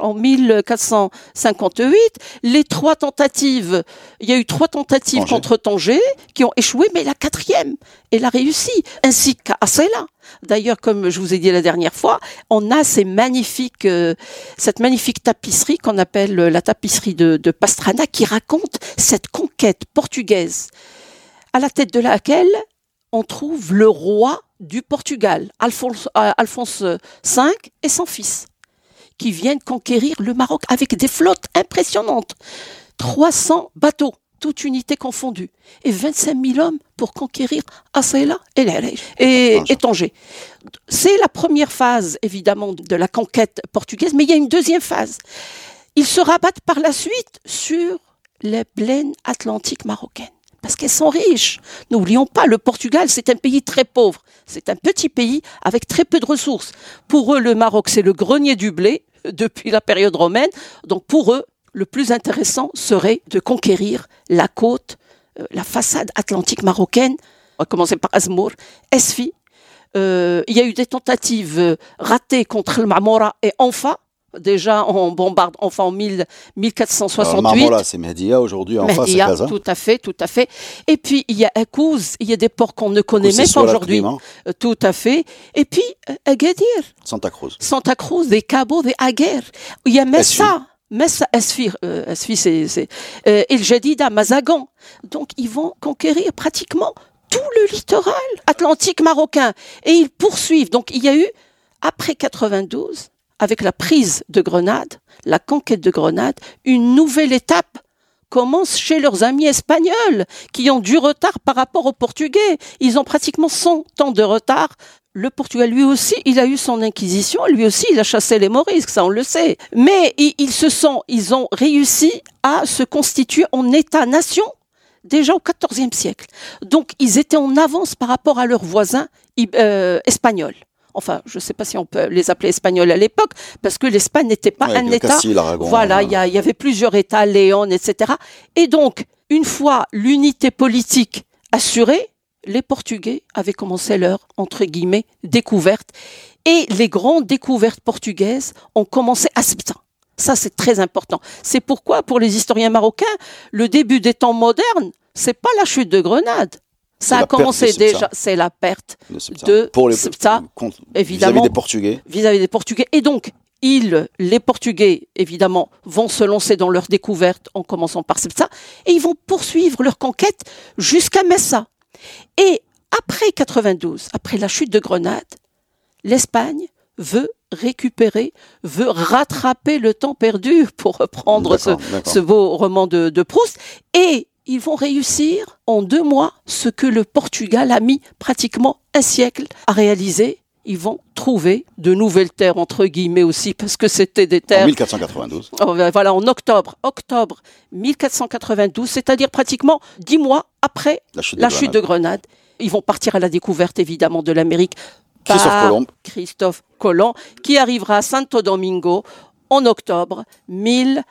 En 1458, les trois tentatives, il y a eu trois tentatives Tanger. contre Tanger qui ont échoué, mais la quatrième, elle a réussi, ainsi qu'à Assela. D'ailleurs, comme je vous ai dit la dernière fois, on a ces magnifiques, euh, cette magnifique tapisserie qu'on appelle la tapisserie de, de Pastrana, qui raconte cette conquête portugaise, à la tête de laquelle on trouve le roi du Portugal, Alphonse, euh, Alphonse V et son fils, qui viennent conquérir le Maroc avec des flottes impressionnantes. 300 bateaux, toute unité confondue, et 25 000 hommes pour conquérir Assaïla et et, et Tanger. C'est la première phase, évidemment, de la conquête portugaise, mais il y a une deuxième phase. Ils se rabattent par la suite sur les plaines atlantiques marocaines. Parce qu'elles sont riches. N'oublions pas, le Portugal, c'est un pays très pauvre. C'est un petit pays avec très peu de ressources. Pour eux, le Maroc, c'est le grenier du blé depuis la période romaine. Donc pour eux, le plus intéressant serait de conquérir la côte, euh, la façade atlantique marocaine. On va commencer par Azmour, Esfi. Euh, il y a eu des tentatives ratées contre le Marmora et Anfa. Déjà, on bombarde Anfa en 1000 Alors, 1468. Marmora, c'est Mehdia, aujourd'hui, en face, c'est tout à fait, tout à fait. Et puis il y a Akouz, il y a des ports qu'on ne connaît même pas aujourd'hui. Euh, Tout à fait. Et puis euh, Agadir, Santa Cruz. Santa Cruz, des Cabo, des Aguer. Il y a Messa. Messa, Esfi, euh, Esfi, c'est, c'est, euh, El Jadida, Mazagan. Donc, ils vont conquérir pratiquement tout le littoral atlantique marocain. Et ils poursuivent. Donc, il y a eu, après 92, avec la prise de Grenade, la conquête de Grenade, une nouvelle étape commence chez leurs amis espagnols, qui ont du retard par rapport aux Portugais. Ils ont pratiquement 100 ans de retard. Le Portugal, lui aussi, il a eu son inquisition, lui aussi, il a chassé les Morisques, ça on le sait. Mais ils, se sont, ils ont réussi à se constituer en État-nation déjà au XIVe siècle. Donc ils étaient en avance par rapport à leurs voisins euh, espagnols. Enfin, je ne sais pas si on peut les appeler espagnols à l'époque, parce que l'Espagne n'était pas Ouais, un État. Voilà, euh, il y, a- il y avait plusieurs États, Léon, etc. Et donc, une fois l'unité politique assurée, les Portugais avaient commencé leur, entre guillemets, découverte. Et les grandes découvertes portugaises ont commencé à ce temps. Ça, c'est très important. C'est pourquoi, pour les historiens marocains, le début des temps modernes, c'est pas la chute de Grenade. Ça a commencé déjà, c'est la perte de pour les contre- évidemment. vis-à-vis des Portugais. vis-à-vis des Portugais. Et donc, ils, les Portugais, évidemment, vont se lancer dans leur découverte en commençant par Ceuta, et ils vont poursuivre leur conquête jusqu'à Messa. Et après 92, après la chute de Grenade, l'Espagne veut récupérer, veut rattraper le temps perdu, pour reprendre ce beau roman de, de Proust, et ils vont réussir en deux mois ce que le Portugal a mis pratiquement un siècle à réaliser. Ils vont trouver de nouvelles terres, entre guillemets aussi, parce que c'était des En terres 1492. Oh, ben voilà, en octobre, octobre 1492, c'est-à-dire pratiquement dix mois après La chute de Grenade. de Grenade. Ils vont partir à la découverte, évidemment, de l'Amérique. Christophe par Colomb. Christophe Colomb, qui arrivera à Santo Domingo en octobre 1492.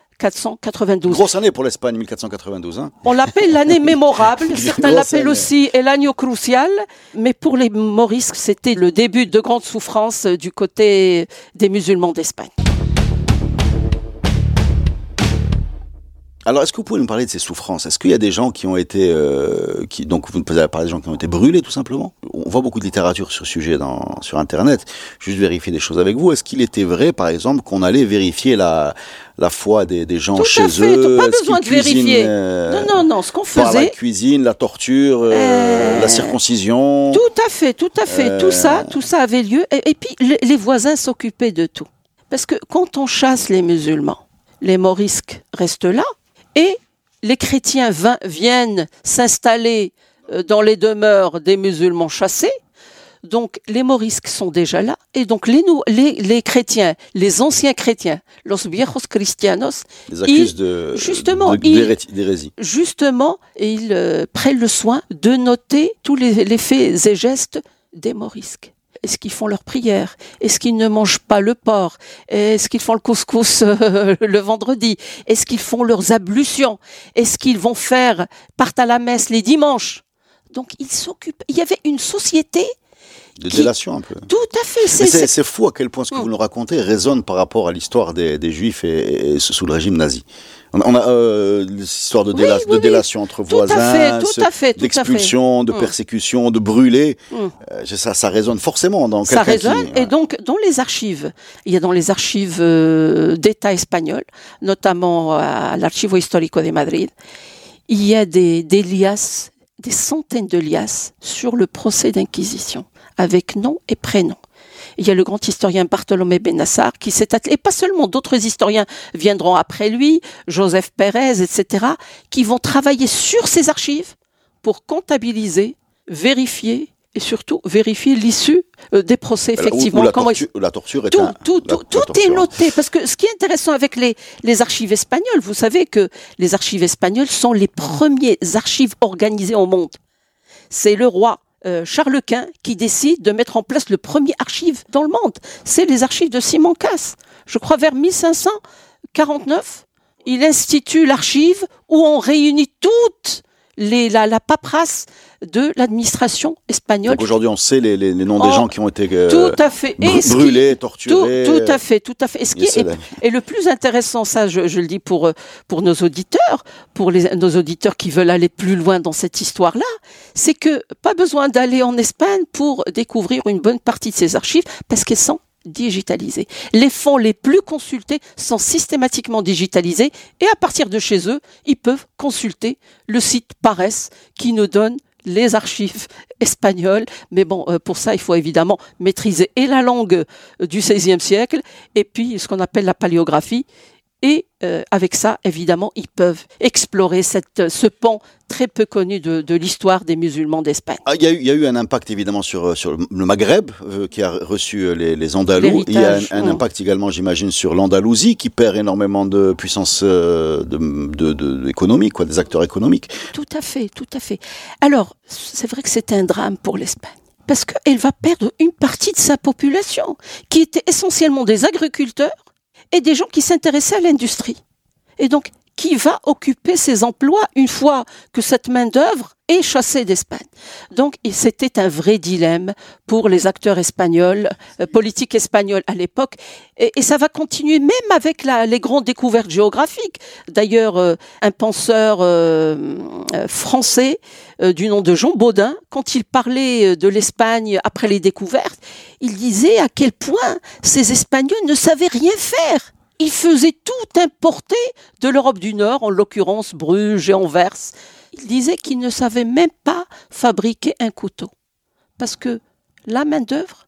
Grosse année pour l'Espagne, 1492. Hein. On l'appelle l'année mémorable, certains l'appellent aussi El Año Crucial, mais pour les Morisques, c'était le début de grandes souffrances du côté des musulmans d'Espagne. Alors, est-ce que vous pouvez nous parler de ces souffrances? Est-ce qu'il y a des gens qui ont été, euh, qui, donc vous nous avez parlé des gens qui ont été brûlés, tout simplement? On voit beaucoup de littérature sur ce sujet dans, sur Internet. Juste vérifier des choses avec vous. Est-ce qu'il était vrai, par exemple, qu'on allait vérifier la, la foi des, des gens Tout chez à fait, eux? pas besoin de vérifier. cuisinent, euh, Non, non, non, ce qu'on Par la faisait, cuisine, la torture, euh, la circoncision? Tout à fait, tout à fait. Tout ça, tout ça avait lieu. Et, et puis, les, les voisins s'occupaient de tout. Parce que quand on chasse les musulmans, les morisques restent là et les chrétiens viennent s'installer euh, dans les demeures des musulmans chassés. Donc, les morisques sont déjà là. Et donc, les, nou- les, les chrétiens, les anciens chrétiens, los viejos cristianos, Les accusent de, justement, ils euh, prennent le soin de noter tous les, les faits et gestes des morisques. Est-ce qu'ils font leur prière? Est-ce qu'ils ne mangent pas le porc? Est-ce qu'ils font le couscous euh, le vendredi? Est-ce qu'ils font leurs ablutions? Est-ce qu'ils vont faire partent à la messe les dimanches? Donc ils s'occupent. Il y avait une société De délation, un peu. tout à fait. C'est, fou à quel point ce que Mm. vous nous racontez résonne par rapport à l'histoire des, des Juifs et, et sous le régime nazi. On a, euh, l'histoire de, Oui, déla- oui, de oui. délation entre tout voisins, d'expulsion, de Mm. persécution, de brûler. Mm. Euh, ça, ça résonne forcément dans Ça résonne. qui... Et donc, dans les archives, il y a dans les archives euh, d'État espagnol, notamment à l'Archivo Histórico de Madrid, il y a des, des liasses, des centaines de liasses sur le procès d'inquisition, avec nom et prénom. Il y a le grand historien Bartholomé Benassar qui s'est attelé, et pas seulement d'autres historiens viendront après lui, Joseph Pérez, etc., qui vont travailler sur ces archives pour comptabiliser, vérifier et surtout vérifier l'issue euh, des procès, effectivement. la, comment ils- torture, la torture est tout, un- tout, la- tout, la est noté. Parce que ce qui est intéressant avec les, les archives espagnoles, vous savez que les archives espagnoles sont les premiers archives organisées au monde. C'est le roi euh, Charles Quint qui décide de mettre en place le premier archive dans le monde. C'est les archives de Simon Casse. Je crois vers 1549, il institue l'archive où on réunit toute les, la, la paperasse de l'administration espagnole. Donc aujourd'hui, on sait les, les- les noms des gens qui ont été euh, tout à fait. Et qui- brûlés, tout, torturés. tout à fait, tout à fait. Et, ce qui est- et le plus intéressant, ça, je, je le dis pour, euh, pour nos auditeurs, pour les, nos auditeurs qui veulent aller plus loin dans cette histoire-là, c'est que pas besoin d'aller en Espagne pour découvrir une bonne partie de ces archives parce qu'elles sont digitalisées. Les fonds les plus consultés sont systématiquement digitalisés et à partir de chez eux, ils peuvent consulter le site Pares qui nous donne les archives espagnoles. Mais bon, euh, pour ça, il faut évidemment maîtriser et la langue euh, du XVIe siècle et puis ce qu'on appelle la paléographie Et euh, avec ça, évidemment, ils peuvent explorer cette, ce pan très peu connu de, de l'histoire des musulmans d'Espagne. Ah, il, y a eu, il y a eu un impact évidemment sur, euh, sur le Maghreb, euh, qui a reçu euh, les, les Andalous. Il y a un, un impact également, j'imagine, sur l'Andalousie, qui perd énormément de puissance euh, de, de, de- économique, quoi, des acteurs économiques. Tout à fait, tout à fait. Alors, c'est vrai que c'est un drame pour l'Espagne. Parce qu'elle va perdre une partie de sa population, qui était essentiellement des agriculteurs et des gens qui s'intéressaient à l'industrie. Et donc, qui va occuper ces emplois une fois que cette main-d'œuvre est chassée d'Espagne Donc, c'était un vrai dilemme pour les acteurs espagnols, euh, politiques espagnols à l'époque. Et, ça va continuer même avec les grandes découvertes géographiques. D'ailleurs, euh, un penseur euh, français du nom de Jean Baudin, quand il parlait de l'Espagne après les découvertes, il disait à quel point ces Espagnols ne savaient rien faire. Ils faisaient tout importer de l'Europe du Nord, en l'occurrence Bruges et Anvers. Il disait qu'ils ne savaient même pas fabriquer un couteau. Parce que la main-d'œuvre,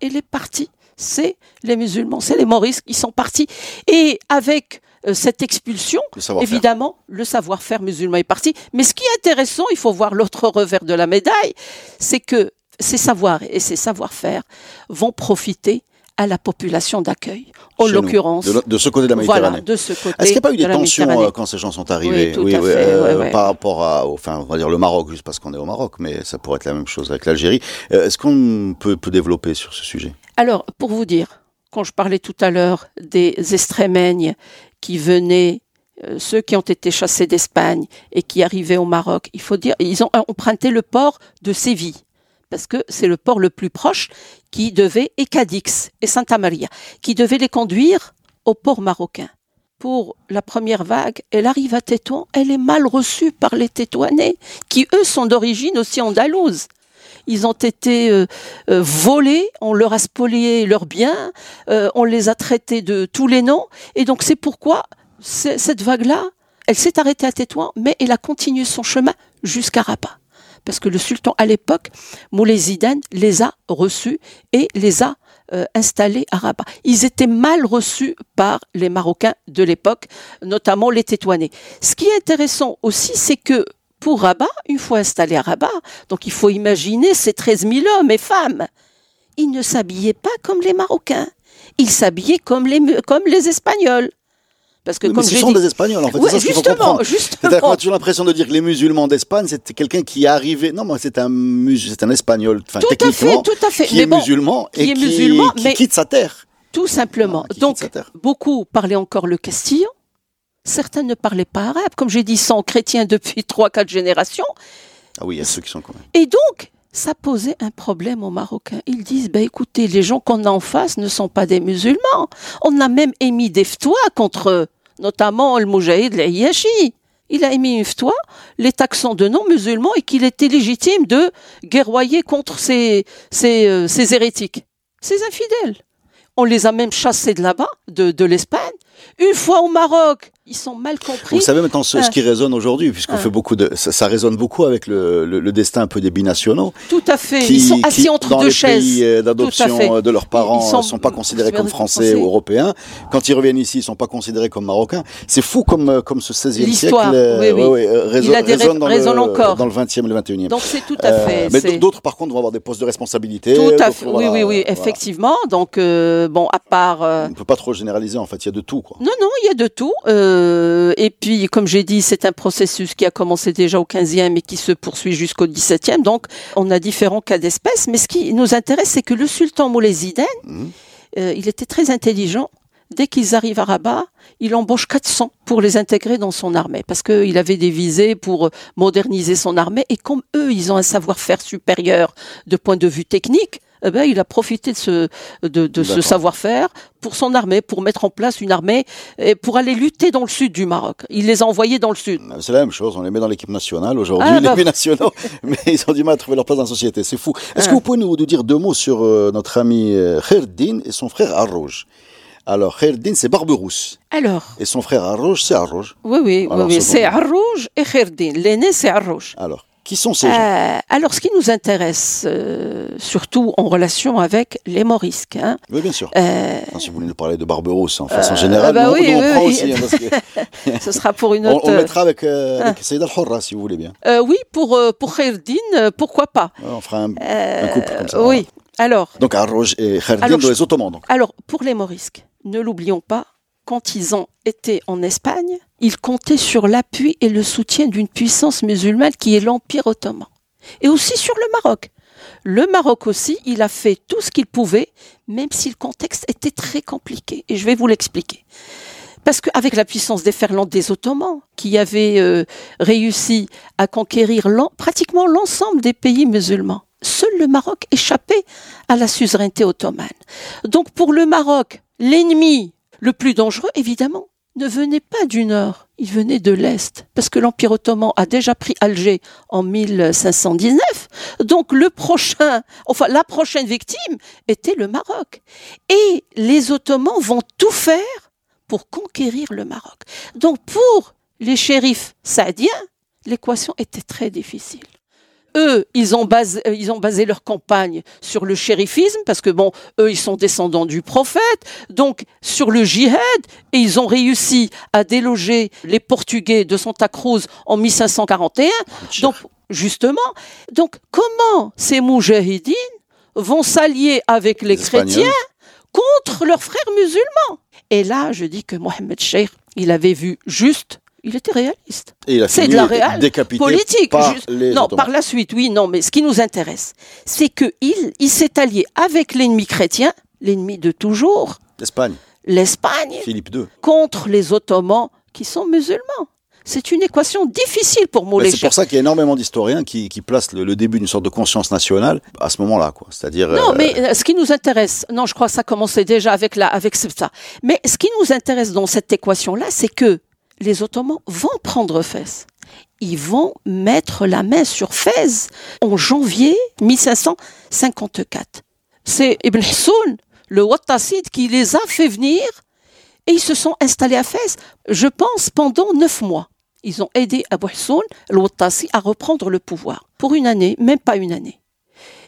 elle est partie. C'est les musulmans, c'est les Maurices qui sont partis. Et avec euh, cette expulsion, Le évidemment, le savoir-faire musulman est parti. Mais ce qui est intéressant, il faut voir l'autre revers de la médaille, c'est que ces savoirs et ces savoir-faire vont profiter à la population d'accueil. En l'occurrence, de, de ce côté de la voilà, Méditerranée. de ce côté. Est-ce qu'il n'y a pas eu de des tensions euh, quand ces gens sont arrivés Oui, à fait, euh, ouais, ouais. par rapport à, enfin, on va dire le Maroc, juste parce qu'on est au Maroc, mais ça pourrait être la même chose avec l'Algérie. Euh, Est-ce qu'on peut, peut développer sur ce sujet? Alors, pour vous dire, quand je parlais tout à l'heure des extrémeignes qui venaient, ceux qui ont été chassés d'Espagne et qui arrivaient au Maroc, il faut dire, ils ont emprunté le port de Séville, parce que c'est le port le plus proche qui devait, et Cadix et Santa Maria, qui devait les conduire au port marocain. Pour la première vague, elle arrive à Tétouan, elle est mal reçue par les Tétouanais, qui eux sont d'origine aussi andalouse. Ils ont été euh, euh, volés, on leur a spolié leurs biens, euh, on les a traités de tous les noms, et donc c'est pourquoi cette vague-là, elle s'est arrêtée à Tétouan, mais elle a continué son chemin jusqu'à Rabat. Parce que le sultan, à l'époque, Moulay les a reçus et les a euh, installés à Rabat. Ils étaient mal reçus par les Marocains de l'époque, notamment les Tétouanais. Ce qui est intéressant aussi, c'est que pour Rabat, une fois installés à Rabat, donc il faut imaginer ces 13 000 hommes et femmes, ils ne s'habillaient pas comme les Marocains. Ils s'habillaient comme les, comme les Espagnols. Parce que Oui, mais comme ce sont dit- des Espagnols, en fait. Ouais, ça justement, justement. C'est-à-dire qu'on a toujours l'impression de dire que les musulmans d'Espagne, c'était quelqu'un qui est arrivé. Non, mais c'est un, mus- un espagnol, enfin, Tout à fait, techniquement, tout à fait. qui Mais est bon, musulman qui et est qui, musulman, qui mais- quitte sa terre. Tout simplement. Ah, Donc, beaucoup parlaient encore le castillan. Certains ne parlaient pas arabe. Comme j'ai dit, sont chrétiens depuis trois, quatre générations. Ah oui, il y a ceux qui sont quand même. Et donc, ça posait un problème aux Marocains. Ils disent, ben écoutez, les gens qu'on a en face ne sont pas des musulmans. On a même émis des ftois contre eux, notamment le Moujahid, le Yashi. Il a émis une ftoie, les taxant de non-musulmans et qu'il était légitime de guerroyer contre ces, ces, euh, ces hérétiques, ces infidèles. On les a même chassés de là-bas, de, de l'Espagne. Une fois au Maroc, ils sont mal compris. Vous savez maintenant ce, ce qui résonne aujourd'hui, puisqu'on Ah. fait beaucoup de, ça, ça résonne beaucoup avec le, le, le destin un peu des binationaux, Tout à fait. qui, ils sont assis qui, entre dans deux les chaises. pays euh, d'adoption euh, de leurs parents, Ils ne sont sont, pas considérés comme français, français. ou européens. Quand ils reviennent ici, ils sont pas considérés comme marocains. C'est fou comme, euh, comme ce 16e siècle euh, oui, oui. ouais, ouais, euh, résonne, résonne dans, résonne le, encore. dans le 20e et le 21e. Donc c'est tout à Euh, fait. mais d'autres, par contre, vont avoir des postes de responsabilité. Tout à fait. voilà, oui, oui, oui, voilà. effectivement. Donc euh, bon, à part. euh, On ne peut pas trop généraliser, en fait, il y a de tout. Quoi. Non, non, il y a de tout. Euh, et puis, comme j'ai dit, c'est un processus qui a commencé déjà au 15e et qui se poursuit jusqu'au 17e. Donc, on a différents cas d'espèces. Mais ce qui nous intéresse, c'est que le sultan Moulay Zidane, Mhm. euh, il était très intelligent. Dès qu'ils arrivent à Rabat, il embauche 400 pour les intégrer dans son armée, parce qu'il avait des visées pour euh, moderniser son armée. Et comme eux, ils ont un savoir-faire supérieur de point de vue technique, eh ben, il a profité de ce, de, de ce savoir-faire pour son armée, pour mettre en place une armée et pour aller lutter dans le sud du Maroc. Il les a envoyés dans le sud. C'est la même chose, on les met dans l'équipe nationale aujourd'hui, Ah, les binationaux, mais ils ont du mal à trouver leur place dans la société, c'est fou. Est-ce que Ah. vous pouvez nous, nous dire deux mots sur euh, notre ami euh, Kherdin et son frère Arrouj? Alors, Kherdin, c'est Barberousse, Alors, et son frère Arrouj, c'est Arrouj. oui, oui, oui, Alors, oui, c'est. Arrouj et Kherdin. L'aîné, c'est Arrouj. Alors, Qui sont ces gens? Euh, alors, ce qui nous intéresse, euh, surtout en relation avec les morisques, hein, Oui, bien sûr. euh, si vous voulez nous parler de Barberousse en façon générale, bah nous, oui, nous, on oui, prend oui. aussi. hein, parce que ce sera pour une on, autre. on mettra avec, euh, avec Saïd Al-Hurra, si vous voulez bien. Oui, pour pour, pourquoi pas On fera un, un couple comme ça. Oui. Alors, Donc Arroj et Khardin je- les Ottomans. Donc. alors, pour les morisques, ne l'oublions pas, quand ils ont été en Espagne, ils comptaient sur l'appui et le soutien d'une puissance musulmane qui est l'Empire ottoman. Et aussi sur le Maroc. Le Maroc aussi, il a fait tout ce qu'il pouvait, même si le contexte était très compliqué. Et je vais vous l'expliquer. Parce qu'avec la puissance déferlante des Ottomans, qui avaient euh, réussi à conquérir pratiquement l'ensemble des pays musulmans, seul le Maroc échappait à la suzeraineté ottomane. Donc pour le Maroc, l'ennemi le plus dangereux, évidemment, ne venait pas du nord, il venait de l'est, parce que l'Empire ottoman a déjà pris Alger en 1519. Donc le prochain, enfin la prochaine victime était le Maroc. Et les Ottomans vont tout faire pour conquérir le Maroc. Donc pour les shérifs saadiens, l'équation était très difficile. Eux, ils ont, basé, euh, ils ont basé leur campagne sur le shérifisme, parce que bon, eux, ils sont descendants du prophète, donc sur le djihad, et ils ont réussi à déloger les Portugais de Santa Cruz en 1541. Donc, justement, donc comment ces moujahidines vont s'allier avec les, Les chrétiens contre leurs frères musulmans? Et là, je dis que Mohamed Sheikh, il avait vu juste, il était réaliste. Et il a C'est de la réal politique. par juste- les non, Ottomans. par la suite, oui, non, mais ce qui nous intéresse, c'est que il, il s'est allié avec l'ennemi chrétien, l'ennemi de toujours, L'Espagne, l'Espagne, Philippe II. contre les Ottomans qui sont musulmans. C'est une équation difficile pour Mais Moulay c'est pour ça qu'il y a énormément d'historiens qui, qui placent le, le début d'une sorte de conscience nationale à ce moment-là. quoi. C'est-à-dire. Non, euh, mais euh, ce qui nous intéresse, non, je crois que ça commençait déjà avec la, avec ça. Mais ce qui nous intéresse dans cette équation-là, c'est que les Ottomans vont prendre Fès. Ils vont mettre la main sur Fès en janvier 1554. C'est Ibn Hissoun, le Wattasid, qui les a fait venir et ils se sont installés à Fès, je pense, pendant neuf mois. Ils ont aidé Abu Hissoun, le à reprendre le pouvoir. Pour une année, même pas une année.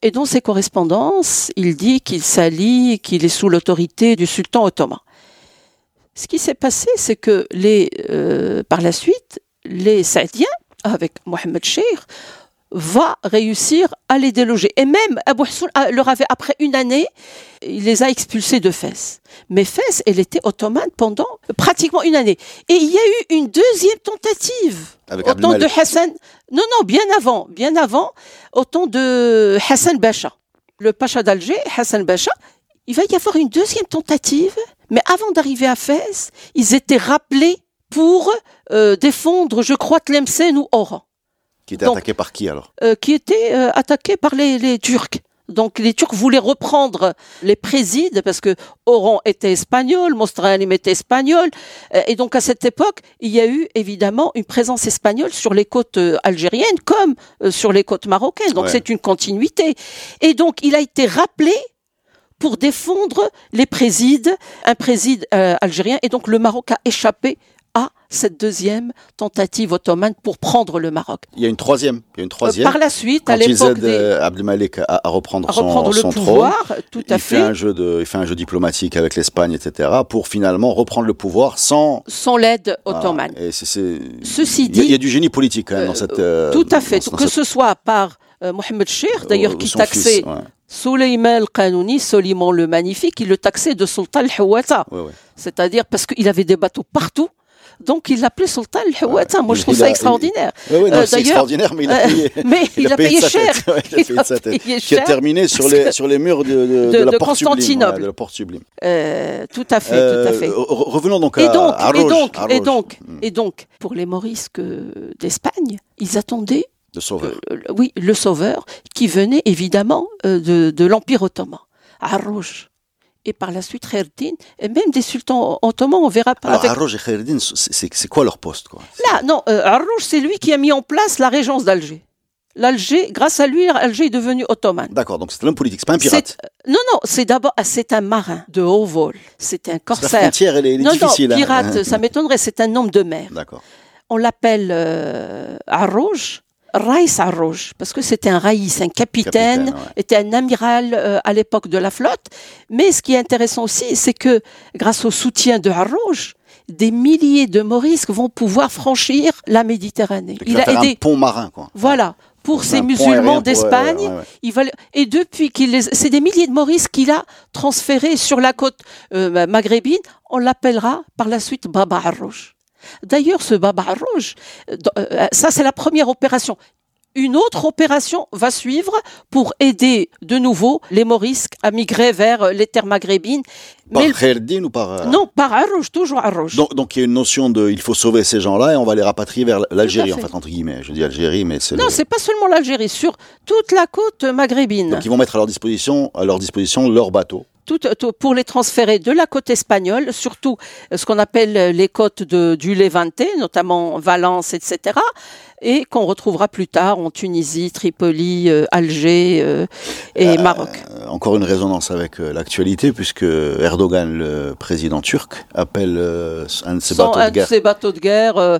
Et dans ses correspondances, il dit qu'il s'allie, qu'il est sous l'autorité du sultan ottoman. Ce qui s'est passé, c'est que les, euh, par la suite, les Saadiens, avec Mohamed Sheikh, va réussir à les déloger. Et même Abu Hassan a- leur avait, après une année, il les a expulsés de Fès. Mais Fès, elle était ottomane pendant pratiquement une année. Et il y a eu une deuxième tentative. Avec au temps de. Hassan. Non, non, bien avant, bien avant, au temps de Hassan Bacha. Le pacha d'Alger, Hassan Bacha, il va y avoir une deuxième tentative, mais avant d'arriver à Fès, ils étaient rappelés pour euh, défendre, je crois, Tlemcen ou Oran Qui était donc- attaqué par qui alors? euh, qui étaient euh, attaqués par les, les Turcs. Donc les Turcs voulaient reprendre les présides parce que Oran était espagnol, Mostralim était espagnol, Euh, et donc à cette époque il y a eu évidemment une présence espagnole sur les côtes euh, algériennes comme euh, sur les côtes marocaines. Donc Ouais. c'est une continuité. Et donc il a été rappelé pour défendre les présides, un préside euh, algérien, et donc le Maroc a échappé à cette deuxième tentative ottomane pour prendre le Maroc. Il y a une troisième. Il y a une Euh, troisième. Par la suite, à Quand ils l'époque aident euh, Abdelmalek à, à reprendre à son, reprendre le trône, pouvoir, tout à il fait fait, un jeu de, il fait un jeu diplomatique avec l'Espagne, etc., pour finalement reprendre le pouvoir sans sans l'aide ottomane. Et c'est- c'est- Ceci il y, a- il y a dit, du génie politique quand même dans euh, cette. euh, tout à fait, dans- dans que cette- ce soit par euh, Mohamed Sheikh, d'ailleurs, euh, qui taxait fils, ouais. Soleiman al-Qanouni, Soliman le Magnifique, il le taxait de Sultan al-Hawata, Ouais, ouais. c'est-à-dire parce qu'il avait des bateaux partout, donc il l'appelait Sultan al-Hawata. Moi, je Il- trouve il ça extraordinaire. Ouais, Euh, c'est d'ailleurs, extraordinaire, mais il a euh, payé. mais il, a payé, cher. il a payé Qui terminé sur les, sur les murs de, de, de- de la de porte sublime. Constantinople. la porte sublime. Euh, tout à fait, tout à fait. re- Revenons donc Et à, donc, à et donc, à et donc, Hmm, et donc, pour les Morisques d'Espagne, ils attendaient de Sauveur. euh, le- oui, le sauveur, qui venait évidemment euh, de, de l'Empire ottoman, Arrouj. Et par la suite, Kherdin, et même des sultans ottomans, on verra pas. Alors, avec- Arroge et Khaireddin, c'est- quoi leur poste quoi? Là, non, euh, Arrouj, c'est lui qui a mis en place la régence d'Alger. L'Alger, grâce à lui, Alger est devenu ottomane. D'accord, donc c'est un homme politique, c'est pas un pirate. C'est- Non, non, c'est d'abord, ah, c'est un marin de haut vol. C'est un La corsaire. frontière, elle est, elle est Non, difficile. non, hein. pirate, ça m'étonnerait, c'est un homme de mer. D'accord. On l'appelle euh, Arrouj. Raïs Arrouj, parce que c'était un raïs, un capitaine, Capitaine, ouais. était un amiral euh, à l'époque de la flotte. Mais ce qui est intéressant aussi, c'est que grâce au soutien de Arrouj, des milliers de Morisques vont pouvoir franchir la Méditerranée. Il va faire un pont marin, quoi. Voilà. Pour ces musulmans pour- d'Espagne, ouais, ouais, et depuis qu'il les, c'est des milliers de Maurice qu'il a transférés sur la côte euh, maghrébine, on l'appellera par la suite Baba Arrouj. D'ailleurs, ce Baba Arrouj, euh, ça c'est la première opération. Une autre opération va suivre pour aider de nouveau les Morisques à migrer vers les terres maghrébines. Par Mais ou par. euh, non, par Arrouj, toujours Arrouj. Donc, donc il y a une notion de il faut sauver ces gens-là et on va les rapatrier vers l'Algérie, en fait. fait, entre guillemets. Je dis Algérie, mais c'est. non, le- c'est pas seulement l'Algérie, sur toute la côte maghrébine. Donc ils vont mettre à leur disposition, à leur disposition leur bateau. Tout, pour les transférer de la côte espagnole, surtout euh, ce qu'on appelle euh, les côtes du Levante, notamment Valence, etc., et qu'on retrouvera plus tard en Tunisie, Tripoli, euh, Alger euh, et Maroc. Euh, encore une résonance avec l'actualité, puisque Erdogan, le président turc, appelle un de ses bateaux un de de guerre. ces bateaux de guerre, euh,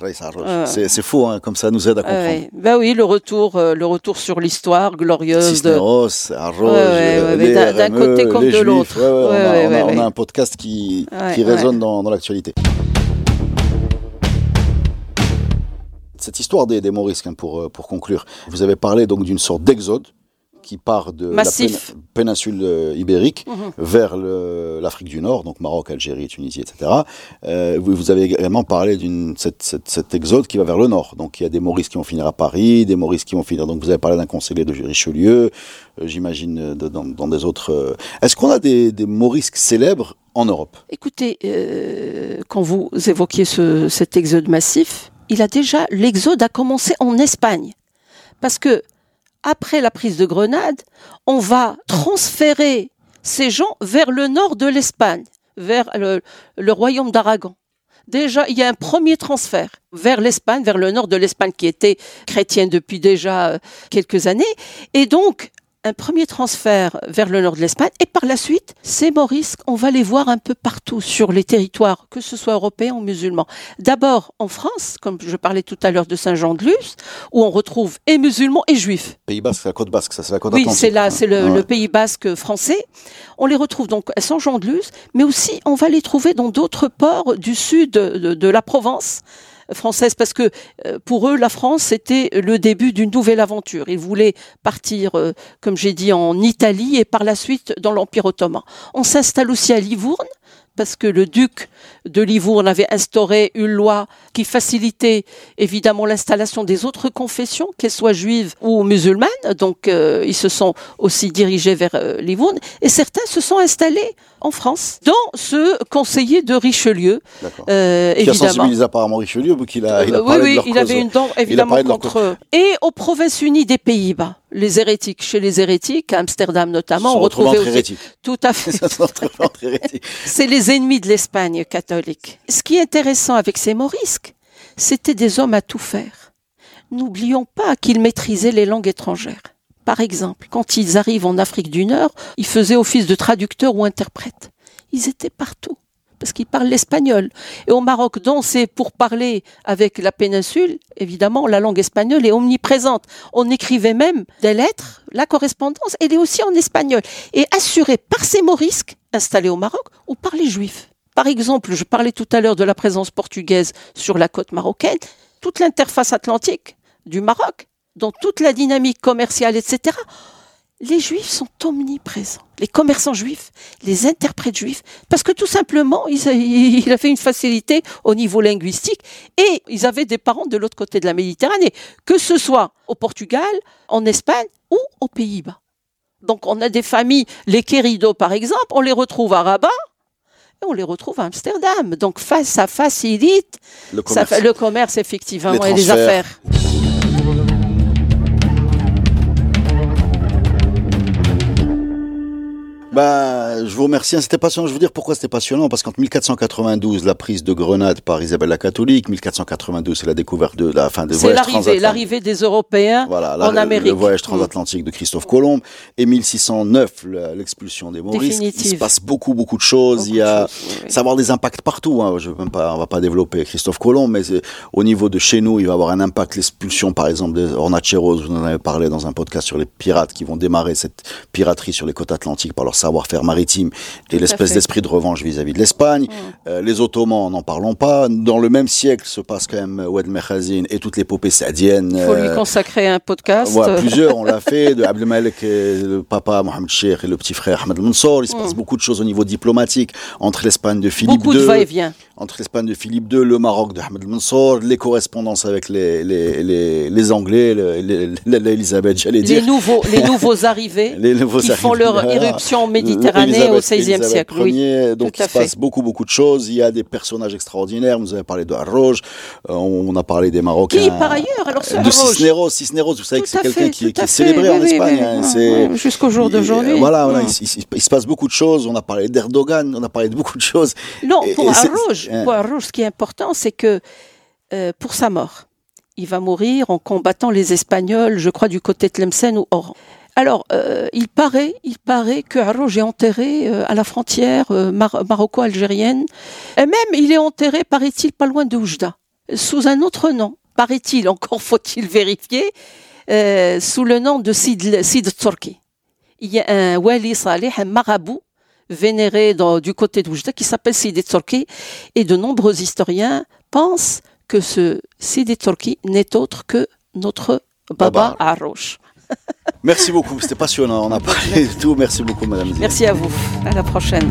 Reis. Ouais. C'est faux, hein, comme ça nous aide à comprendre. Ben oui, le retour, le retour sur l'histoire glorieuse de. Cisneros, d'un- côté comme les de l'autre. Ouais, ouais, on, Ouais, a, on on un podcast qui, résonne dans, dans l'actualité. Cette histoire des, des Morisques, hein, pour, euh, pour conclure, vous avez parlé donc d'une sorte d'exode qui part de Massif. la pénin- péninsule euh, ibérique Mhm. vers l'Afrique du Nord, donc Maroc, Algérie, Tunisie, etc. Euh, vous, vous avez également parlé cette- cet exode qui va vers le nord. Donc il y a des Maurices qui vont finir à Paris, des Maurices qui vont finir. Donc vous avez parlé d'un conseiller de Richelieu, euh, j'imagine de- dans, dans des autres. Est-ce qu'on a des, des Morisques célèbres en Europe? Écoutez, quand vous évoquiez ce, cet exode massif, il a déjà l'exode a commencé en Espagne, parce que après la prise de Grenade, on va transférer ces gens vers le nord de l'Espagne, vers le, le royaume d'Aragon. Déjà, il y a un premier transfert vers l'Espagne, vers le nord de l'Espagne qui était chrétienne depuis déjà euh, quelques années. Et donc, un premier transfert vers le nord de l'Espagne. Et par la suite, ces Morisques, on va les voir un peu partout sur les territoires, que ce soit européens ou musulmans. D'abord en France, comme je parlais tout à l'heure de Saint-Jean-de-Luz, où on retrouve et musulmans et juifs. Pays Basque, c'est la côte basque, ça c'est la côte Oui, c'est là, c'est le, Ouais. le Pays basque français. On les retrouve donc à Saint-Jean-de-Luz, mais aussi on va les trouver dans d'autres ports du sud de, de la Provence française parce que euh, pour eux la France c'était le début d'une nouvelle aventure. Ils voulaient partir euh, comme j'ai dit en Italie et par la suite dans l'Empire ottoman. On s'installe aussi à Livourne parce que le duc de Livourne avait instauré une loi qui facilitait évidemment l'installation des autres confessions, qu'elles soient juives ou musulmanes. Donc euh, ils se sont aussi dirigés vers euh, Livourne et certains se sont installés en France, dont ce conseiller de Richelieu, D'accord. euh, Qui a sensibilisé apparemment Richelieu, qu'il a, il a Euh, oui, parlé de oui, leur il cause. avait une dent évidemment de contre eux. Et aux provinces unies des Pays-Bas, les hérétiques. Chez les hérétiques, à Amsterdam notamment, Se on retrouvait entre aussi hérétiques. tout à fait. C'est les ennemis de l'Espagne catholique. Ce qui est intéressant avec ces Morisques, c'était des hommes à tout faire. N'oublions pas qu'ils maîtrisaient les langues étrangères. Par exemple, quand ils arrivent en Afrique du Nord, ils faisaient office de traducteurs ou interprètes. Ils étaient partout parce qu'ils parlent l'espagnol. Et au Maroc, dont c'est pour parler avec la péninsule, évidemment, la langue espagnole est omniprésente. On écrivait même des lettres, la correspondance, elle est aussi en espagnol. Et assurée par ces morisques installés au Maroc ou par les juifs. Par exemple, je parlais tout à l'heure de la présence portugaise sur la côte marocaine, toute l'interface atlantique du Maroc, dans toute la dynamique commerciale, etc. Les juifs sont omniprésents. Les commerçants juifs, les interprètes juifs, parce que tout simplement, ils, il avait une facilité au niveau linguistique et ils avaient des parents de l'autre côté de la Méditerranée, que ce soit au Portugal, en Espagne ou aux Pays-Bas. Donc on a des familles, les Querido par exemple, on les retrouve à Rabat et on les retrouve à Amsterdam. Donc face, ça facilite Le ça commerce. fait le commerce effectivement Les et les affaires. Bah, je vous remercie. C'était passionnant. Je veux dire pourquoi c'était passionnant? Parce qu'en 1492, la prise de Grenade par Isabelle la catholique. 1492, c'est la découverte de la fin des voyages transatlantiques. l'arrivée des Européens voilà, en Amérique. Le voyage transatlantique de Christophe Colomb. Et 1609, l'expulsion des Maurices. Il se passe beaucoup, beaucoup de choses. Il y a, ça va avoir des impacts partout. Hein. Je veux même pas, on va pas développer Christophe Colomb, mais au niveau de chez nous, il va avoir un impact. L'expulsion, par exemple, des Hornacheros, vous en avez parlé dans un podcast sur les pirates qui vont démarrer cette piraterie sur les côtes atlantiques par leur savoir-faire maritime et l'espèce d'esprit de revanche vis-à-vis de l'Espagne. Mm. Euh, les Ottomans, n'en parlons pas. Dans le même siècle se passe quand même Oued Mekhazin et toute l'épopée sadienne. Il faut lui euh, consacrer un podcast. Voilà, plusieurs, on l'a fait, de Abdelmalek le papa Mohamed Sheikh et le petit frère Ahmed Mansour. Il se passe mm. beaucoup de choses au niveau diplomatique entre l'Espagne de Philippe beaucoup II. De va-et-vient entre l'Espagne de Philippe II, le Maroc de Ahmed Mansour, les correspondances avec les, les, les, les Anglais, l'Elisabeth, j'allais dire. Les nouveaux, les nouveaux arrivés les nouveaux qui font leur irruption en Méditerranée au XVIe siècle. oui, donc il se passe beaucoup, beaucoup de choses. Il y a des personnages extraordinaires. Vous avez parlé de Arroge, euh, on a parlé des Marocains. Qui, par ailleurs, alors De Cisneros. Cisneros, vous savez que c'est quelqu'un qui, qui, est célébré en Espagne. Hein, Jusqu'au jour d'aujourd'hui. Voilà, voilà il, se passe beaucoup de choses. On a parlé d'Erdogan, on a parlé de beaucoup de choses. Non, pour Arroge, pour ce qui est important, c'est que euh, pour sa mort, il va mourir en combattant les Espagnols, je crois, du côté de Tlemcen ou Oran. Alors, euh, il paraît, il paraît que Arrouge est enterré euh, à la frontière maroco-algérienne. Et même, il est enterré, paraît-il, pas loin de Oujda, sous un autre nom. Paraît-il, encore faut-il vérifier, sous le nom de Sid, Sid Il y a un Wali Saleh, un marabout, vénéré dans, du côté d'Oujda qui s'appelle Sidi Tzorki et de nombreux historiens pensent que ce Sidi Tzorki n'est autre que notre Baba, Baba. Merci beaucoup, c'était passionnant, on a parlé de tout. Merci beaucoup, Madame. Merci à vous, à la prochaine.